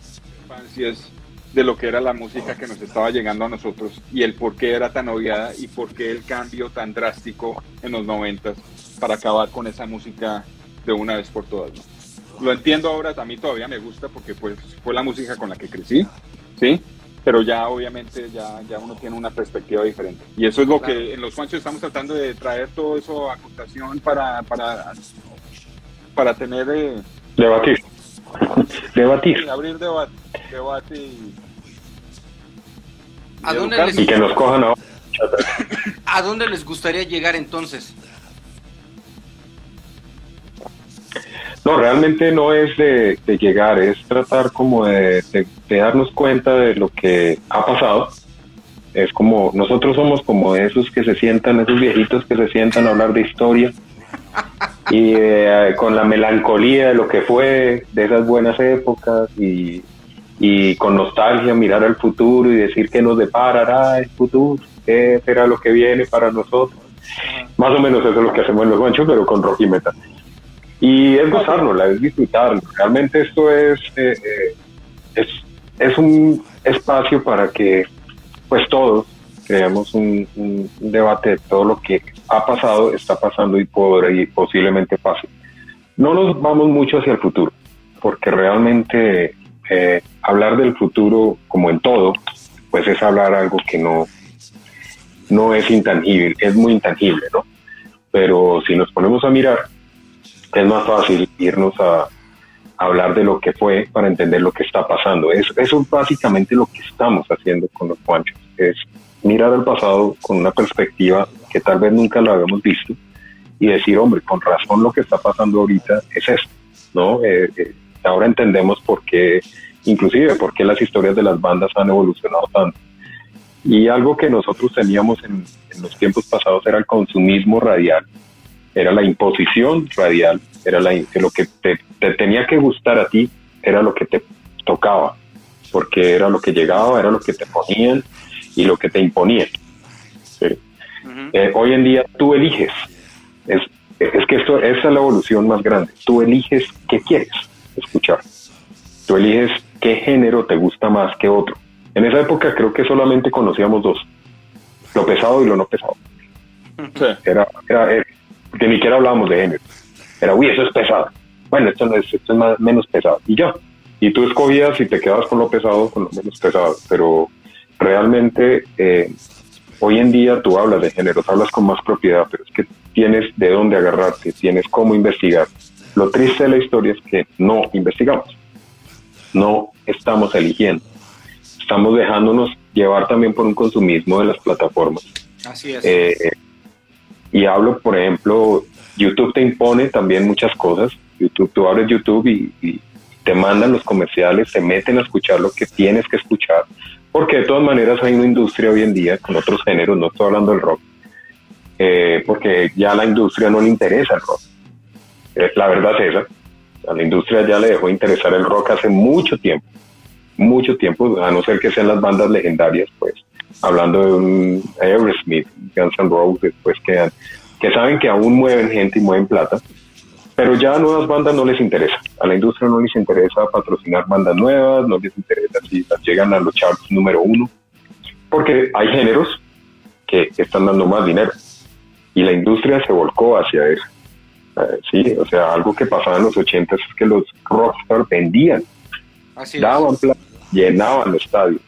discrepancias de lo que era la música que nos estaba llegando a nosotros y el por qué era tan odiada y por qué el cambio tan drástico en los noventas para acabar con esa música de una vez por todas. ¿no? Lo entiendo ahora, a mí todavía me gusta porque pues fue la música con la que crecí, ¿sí? Pero ya obviamente ya, ya uno tiene una perspectiva diferente. Y eso es lo Claro. que en los Juanchos estamos tratando de traer todo eso a contación para, para, para tener, eh, Debatir. Debatir. abrir debate, debate y, ¿A dónde, educarnos. Y les, que nos cojan ahora. ¿A dónde les gustaría llegar entonces? No, realmente no es de, de llegar, es tratar como de, de- de darnos cuenta de lo que ha pasado. Es como, nosotros somos como esos que se sientan, esos viejitos que se sientan a hablar de historia y eh, con la melancolía de lo que fue, de esas buenas épocas y, y con nostalgia mirar al futuro y decir que nos deparará el futuro, qué será lo que viene para nosotros. Más o menos eso es lo que hacemos en los manchos, pero con rock y metal. Y es gozárnosla, es disfrutarlo. Realmente esto es, eh, eh, es, es un espacio para que pues todos creamos un, un, debate de todo lo que ha pasado, está pasando y, podrá, y posiblemente pase. No nos vamos mucho hacia el futuro, porque realmente eh, hablar del futuro, como en todo, pues es hablar algo que no, no es intangible, es muy intangible, ¿no? Pero si nos ponemos a mirar, es más fácil irnos a, hablar de lo que fue para entender lo que está pasando. Eso, eso es básicamente lo que estamos haciendo con los Juanchos, es mirar al pasado con una perspectiva que tal vez nunca lo habíamos visto y decir, hombre, con razón lo que está pasando ahorita es esto, ¿no? Eh, eh, ahora entendemos por qué, inclusive, por qué las historias de las bandas han evolucionado tanto. Y algo que nosotros teníamos en, los tiempos pasados era el consumismo radial, era la imposición radial, era la, que lo que te, tenía que gustar a ti era lo que te tocaba, porque era lo que llegaba, era lo que te ponían y lo que te imponían. Eh, hoy en día tú eliges, es, es que esto esa es la evolución más grande, tú eliges qué quieres escuchar, tú eliges qué género te gusta más que otro en esa época creo que solamente conocíamos dos, lo pesado y lo no pesado. Era, era, que ni siquiera hablábamos de género. Era, uy, eso es pesado. Bueno, esto, no es, esto es más, menos pesado. Y ya. Y tú escogías y te quedabas con lo pesado, con lo menos pesado. Pero realmente eh, hoy en día tú hablas de género, hablas con más propiedad, pero es que tienes de dónde agarrarte, tienes cómo investigar. Lo triste de la historia es que no investigamos, no estamos eligiendo estamos dejándonos llevar también por un consumismo de las plataformas. Así es. Eh, y hablo, por ejemplo, YouTube te impone también muchas cosas. YouTube, tú abres YouTube y, te mandan los comerciales, te meten a escuchar lo que tienes que escuchar, porque de todas maneras hay una industria hoy en día con otros géneros, no estoy hablando del rock, eh, porque ya a la industria no le interesa el rock. Es la verdad es esa. A la industria ya le dejó interesar el rock hace mucho tiempo mucho tiempo, a no ser que sean las bandas legendarias, pues, hablando de un Aerosmith, Guns N' Roses, pues, que, que saben que aún mueven gente y mueven plata, pero ya a nuevas bandas no les interesa. A la industria no les interesa patrocinar bandas nuevas, no les interesa si llegan a los charts número uno, porque hay géneros que están dando más dinero y la industria se volcó hacia eso. Eh, sí, o sea, algo que pasaba en los 80 es que los rockstars vendían, daban plata llenaban los estadios.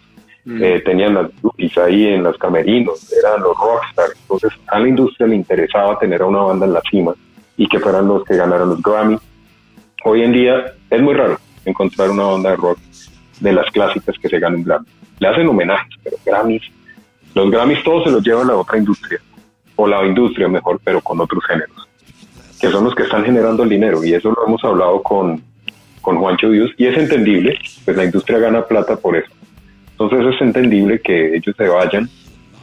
Mm. Eh, tenían las groupies ahí en los camerinos, eran los rockstars. Entonces a la industria le interesaba tener a una banda en la cima y que fueran los que ganaran los Grammy. Hoy en día es muy raro encontrar una banda de rock de las clásicas que se gane un Grammy. Le hacen homenajes, pero Grammys, los Grammys todos se los lleva la otra industria, o la industria mejor, pero con otros géneros, que son los que están generando el dinero. Y eso lo hemos hablado con, con Juancho Dios y es entendible, pues la industria gana plata por eso. Entonces es entendible que ellos se vayan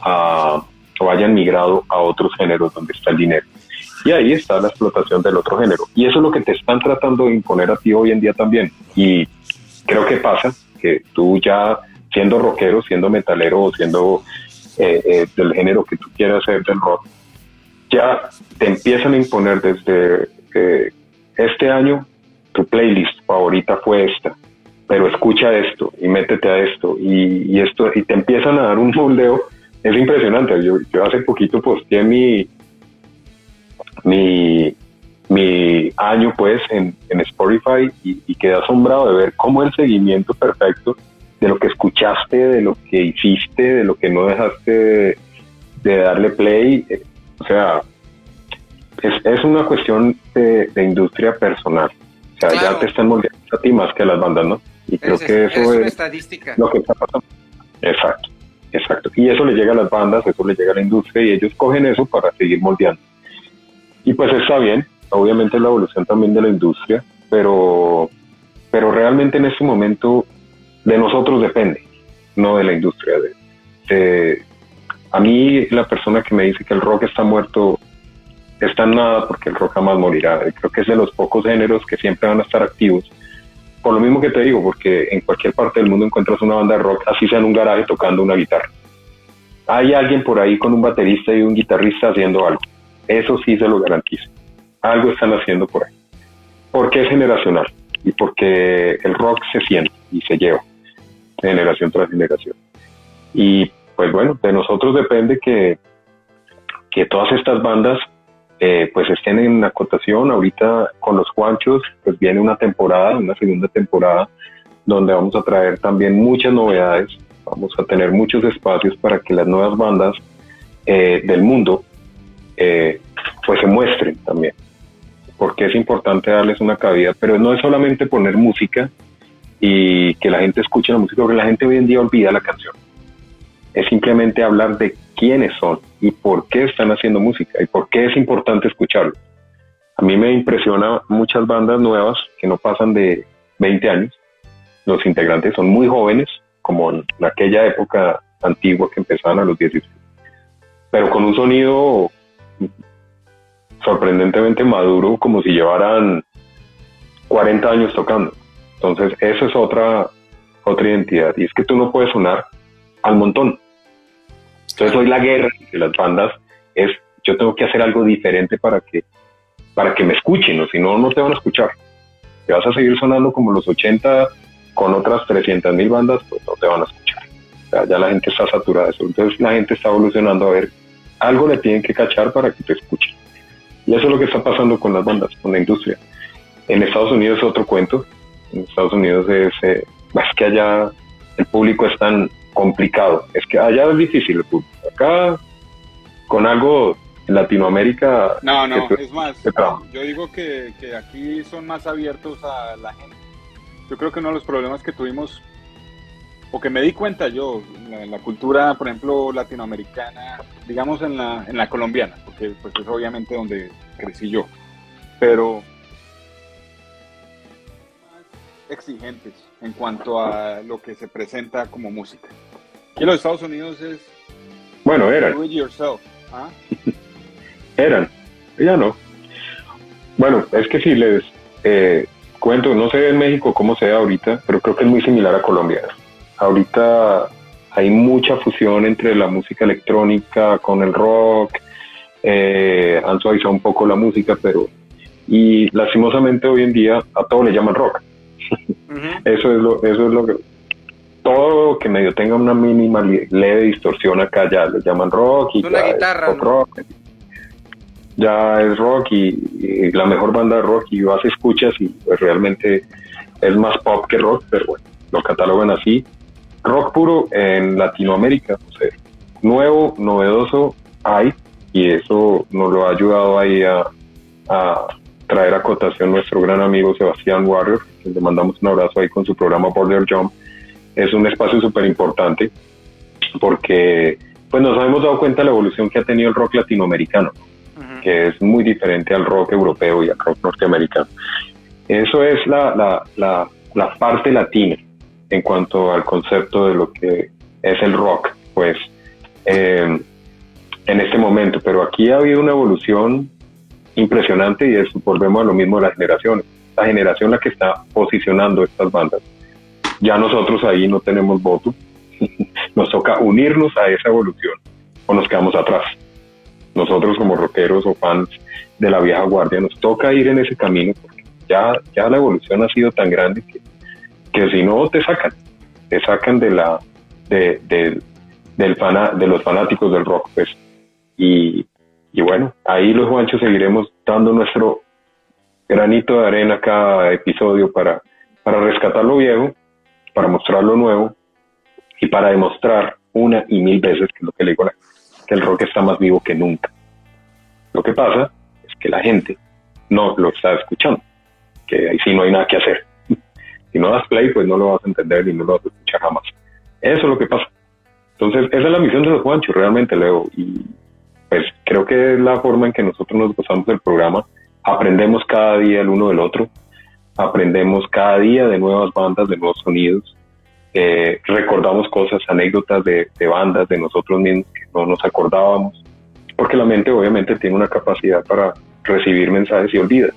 a, o vayan migrado a otros géneros donde está el dinero. Y ahí está la explotación del otro género. Y eso es lo que te están tratando de imponer a ti hoy en día también. Y creo que pasa que tú ya siendo rockero, siendo metalero o siendo eh, eh, del género que tú quieras ser del rock, ya te empiezan a imponer desde eh, este año tu playlist favorita fue esta, pero escucha esto y métete a esto y, esto y te empiezan a dar un moldeo. Es impresionante. Yo, yo hace poquito posteé mi, mi, mi año pues en, en Spotify y, quedé asombrado de ver cómo el seguimiento perfecto de lo que escuchaste, de lo que hiciste, de lo que no dejaste de, darle play. O sea, es, es una cuestión de, de industria personal. O sea, ya te están moldeando a ti más que a las bandas, ¿no? Y creo que eso es, estadística. lo que está pasando. Exacto, exacto. Y eso le llega a las bandas, eso le llega a la industria y ellos cogen eso para seguir moldeando. Y pues está bien, obviamente la evolución también de la industria, pero, pero realmente en este momento de nosotros depende, no de la industria. De, a mí la persona que me dice que el rock está muerto está en nada porque el rock jamás morirá. Creo que es de los pocos géneros que siempre van a estar activos. Por lo mismo que te digo, porque en cualquier parte del mundo encuentras una banda de rock, así sea en un garaje tocando una guitarra. Hay alguien por ahí con un baterista y un guitarrista haciendo algo. Eso sí se lo garantizo. Algo están haciendo por ahí. Porque es generacional y porque el rock se siente y se lleva generación tras generación. Y pues bueno, de nosotros depende que, que todas estas bandas eh, pues estén en acotación. Ahorita con los Juanchos pues viene una temporada, una segunda temporada, donde vamos a traer también muchas novedades, vamos a tener muchos espacios para que las nuevas bandas eh, del mundo eh, pues se muestren también, porque es importante darles una cabida, pero no es solamente poner música y que la gente escuche la música, porque la gente hoy en día olvida la canción. Es simplemente hablar de quiénes son y por qué están haciendo música y por qué es importante escucharlo. A mí me impresiona muchas bandas nuevas que no pasan de 20 años. Los integrantes son muy jóvenes, como en aquella época antigua que empezaban a los 16, pero con un sonido sorprendentemente maduro, como si llevaran 40 años tocando. Entonces, eso es otra, otra identidad. Y es que tú no puedes sonar al montón. Entonces, hoy la guerra de las bandas es, yo tengo que hacer algo diferente para que, para que me escuchen, o si no, no te van a escuchar. Si vas a seguir sonando como los 80 con otras 300 mil bandas, pues no te van a escuchar. O sea, ya la gente está saturada de eso. Entonces, la gente está evolucionando a ver, algo le tienen que cachar para que te escuchen. Y eso es lo que está pasando con las bandas, con la industria. En Estados Unidos es otro cuento. En Estados Unidos es, eh, es que allá el público es tan complicado. Es que allá es difícil. Acá, con algo en Latinoamérica... No, no, es más, yo digo que, que aquí son más abiertos a la gente. Yo creo que uno de los problemas que tuvimos o que me di cuenta yo, en la, cultura, por ejemplo, latinoamericana, digamos en la, en la colombiana, porque pues es obviamente donde crecí yo, pero exigentes en cuanto a lo que se presenta como música. Aquí en los Estados Unidos es... Bueno, eran. Do it yourself. ¿ah? eran, ya no. Bueno, es que si les eh, cuento, no sé en México cómo sea ahorita, pero creo que es muy similar a Colombia. Ahorita hay mucha fusión entre la música electrónica con el rock, eh, han suavizado un poco la música, pero y lastimosamente hoy en día a todo le llaman rock. eso es lo, eso es lo que todo que medio tenga una mínima leve distorsión acá ya le llaman rock y ya guitarra, es rock. Ya es rock y, la mejor banda de rock y vas escuchas y pues realmente es más pop que rock, pero bueno, lo catalogan así rock puro en Latinoamérica, nuevo, novedoso hay y eso nos lo ha ayudado ahí a, traer a cotación nuestro gran amigo Sebastián Warrior, que le mandamos un abrazo ahí con su programa Border Jump. Es un espacio súper importante porque pues nos hemos dado cuenta de la evolución que ha tenido el rock latinoamericano, que es muy diferente al rock europeo y al rock norteamericano. Eso es la, la, la, la parte latina en cuanto al concepto de lo que es el rock, pues eh, en este momento. Pero aquí ha habido una evolución impresionante y es, volvemos a lo mismo de las generaciones. La generación la que está posicionando estas bandas. Ya nosotros ahí no tenemos voto. nos toca unirnos a esa evolución o nos quedamos atrás. Nosotros como rockeros o fans de la vieja guardia nos toca ir en ese camino porque ya, ya la evolución ha sido tan grande que que si no te sacan, te sacan de la de, del de los fanáticos del rock, pues. Y, y bueno, ahí los guanchos seguiremos dando nuestro granito de arena cada episodio para, para rescatar lo viejo, para mostrar lo nuevo y para demostrar una y mil veces que lo que le digo, que el rock está más vivo que nunca. Lo que pasa es que la gente no lo está escuchando, que ahí sí no hay nada que hacer. Si no das play, pues no lo vas a entender y no lo vas a escuchar jamás. Eso es lo que pasa. Entonces, esa es la misión de los Juanchos, realmente, Leo. Y pues creo que es la forma en que nosotros nos gozamos del programa. Aprendemos cada día el uno del otro. Aprendemos cada día de nuevas bandas, de nuevos sonidos. Eh, recordamos cosas, anécdotas de, bandas, de nosotros mismos que no nos acordábamos. Porque la mente obviamente tiene una capacidad para recibir mensajes y olvida.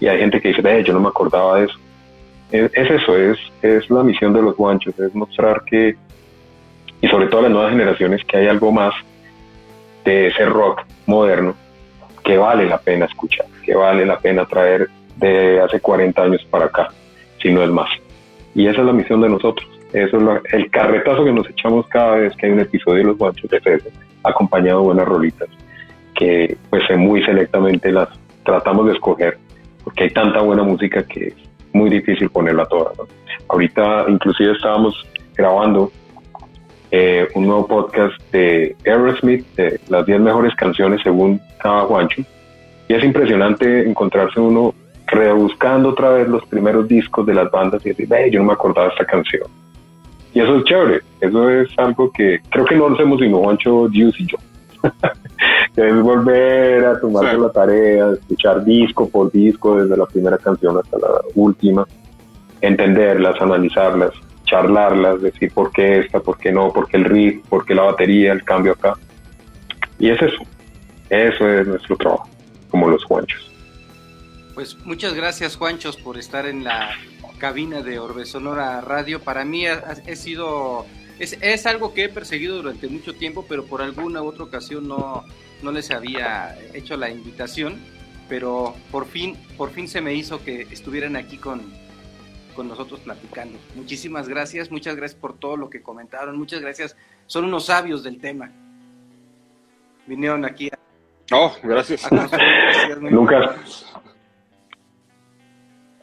Y hay gente que dice, eh, yo no me acordaba de eso es, eso, es, es la misión de los guanchos, es mostrar que, y sobre todo a las nuevas generaciones, que hay algo más de ese rock moderno que vale la pena escuchar, que vale la pena traer de hace 40 años para acá, si no es más. Y esa es la misión de nosotros, Eso es el carretazo que nos echamos cada vez que hay un episodio de Los Guanchos de eso, acompañado de buenas rolitas, que pues eh, muy selectamente las tratamos de escoger, porque hay tanta buena música que es muy difícil ponerla toda. ¿no? Ahorita inclusive estábamos grabando eh, un nuevo podcast de Aerosmith, de las 10 mejores canciones según cada Juancho, y es impresionante encontrarse uno rebuscando otra vez los primeros discos de las bandas y decir, ve, yo no me acordaba de esta canción. Y eso es chévere, eso es algo que creo que no lo hacemos sino Juancho, Dios y yo. es volver a tomarse Sí. la tarea, escuchar disco por disco, desde la primera canción hasta la última, entenderlas, analizarlas, charlarlas, decir por qué esta, por qué no, por qué el riff, por qué la batería, el cambio acá. Y es eso, eso es nuestro trabajo, como los Juanchos. Pues muchas gracias, Juanchos, por estar en la cabina de Orbe Sonora Radio. Para mí ha, ha- he sido. Es, es algo que he perseguido durante mucho tiempo, pero por alguna u otra ocasión no, no les había hecho la invitación. Pero por fin, por fin se me hizo que estuvieran aquí con, con nosotros platicando. Muchísimas gracias, muchas gracias por todo lo que comentaron, muchas gracias. Son unos sabios del tema. Vinieron aquí a, Oh, gracias. a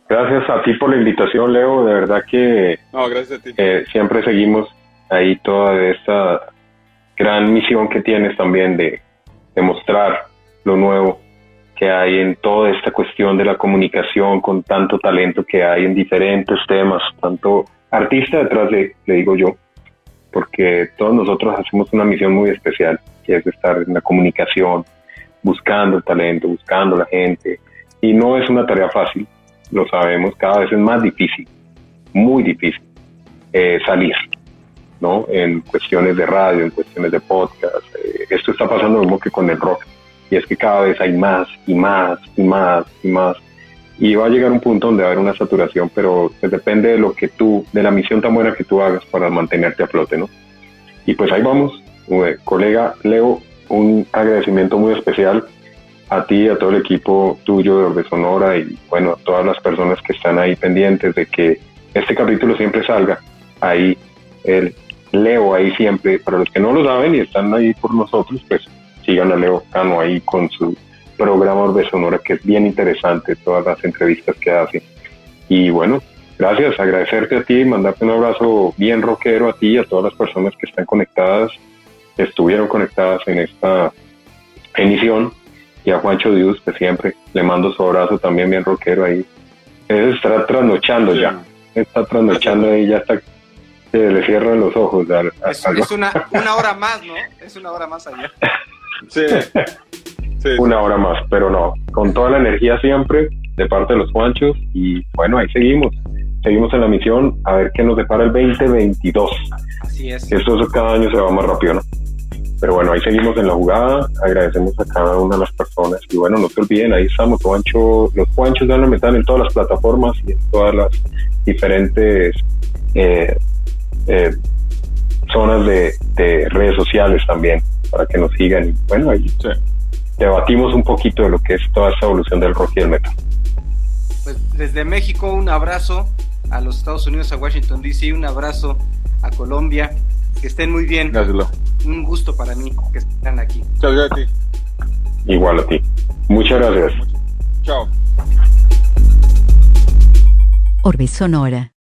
Gracias a ti por la invitación, Leo. De verdad que No, gracias a ti. eh, siempre seguimos ahí toda esta gran misión que tienes también de, de mostrar lo nuevo que hay en toda esta cuestión de la comunicación con tanto talento que hay en diferentes temas, tanto artista detrás de, le digo yo, porque todos nosotros hacemos una misión muy especial, que es estar en la comunicación, buscando el talento, buscando la gente, y no es una tarea fácil, lo sabemos, cada vez es más difícil, muy difícil eh, salir, ¿no? En cuestiones de radio, en cuestiones de podcast. eh, esto está pasando lo mismo que con el rock, y es que cada vez hay más y más y más y más. Y va a llegar un punto donde va a haber una saturación, pero pues, depende de lo que tú, de la misión tan buena que tú hagas para mantenerte a flote, ¿no? Y pues ahí vamos, eh, colega Leo, un agradecimiento muy especial a ti, a todo el equipo tuyo de Orbe Sonora y bueno, a todas las personas que están ahí pendientes de que este capítulo siempre salga. Ahí el Leo ahí siempre, para los que no lo saben y están ahí por nosotros, pues sigan a Leo Cano ahí con su programa Orbe Sonora, que es bien interesante, todas las entrevistas que hace. Y bueno, gracias, agradecerte a ti, mandarte un abrazo bien rockero a ti y a todas las personas que están conectadas, estuvieron conectadas en esta emisión. Y a Juancho Dios, que siempre le mando su abrazo también bien rockero ahí. Él está trasnochando Sí. ya, está trasnochando ahí, ya está, se le cierran los ojos. al- al- Es, es una, una hora más, ¿no? Es una hora más allá. Sí. Sí. una hora más, pero no, con toda la energía siempre de parte de los Juanchos y bueno, ahí seguimos, seguimos en la misión a ver qué nos depara el 2022, Así es. eso cada año se va más rápido, ¿no? Pero bueno, ahí seguimos en la jugada, agradecemos a cada una de las personas y bueno, no se olviden, ahí estamos, Juancho, los Juanchos dan la metal en todas las plataformas y en todas las diferentes eh, eh, zonas de, de redes sociales también, para que nos sigan y bueno, ahí Sí. debatimos un poquito de lo que es toda esta evolución del rock y el metal. Pues desde México un abrazo a los Estados Unidos, a Washington DC, un abrazo a Colombia. Que estén muy bien. Gracias. Un gusto para mí que estén aquí. Muchas gracias a ti. Igual a ti. Muchas gracias. Chao. Orbe Sonora.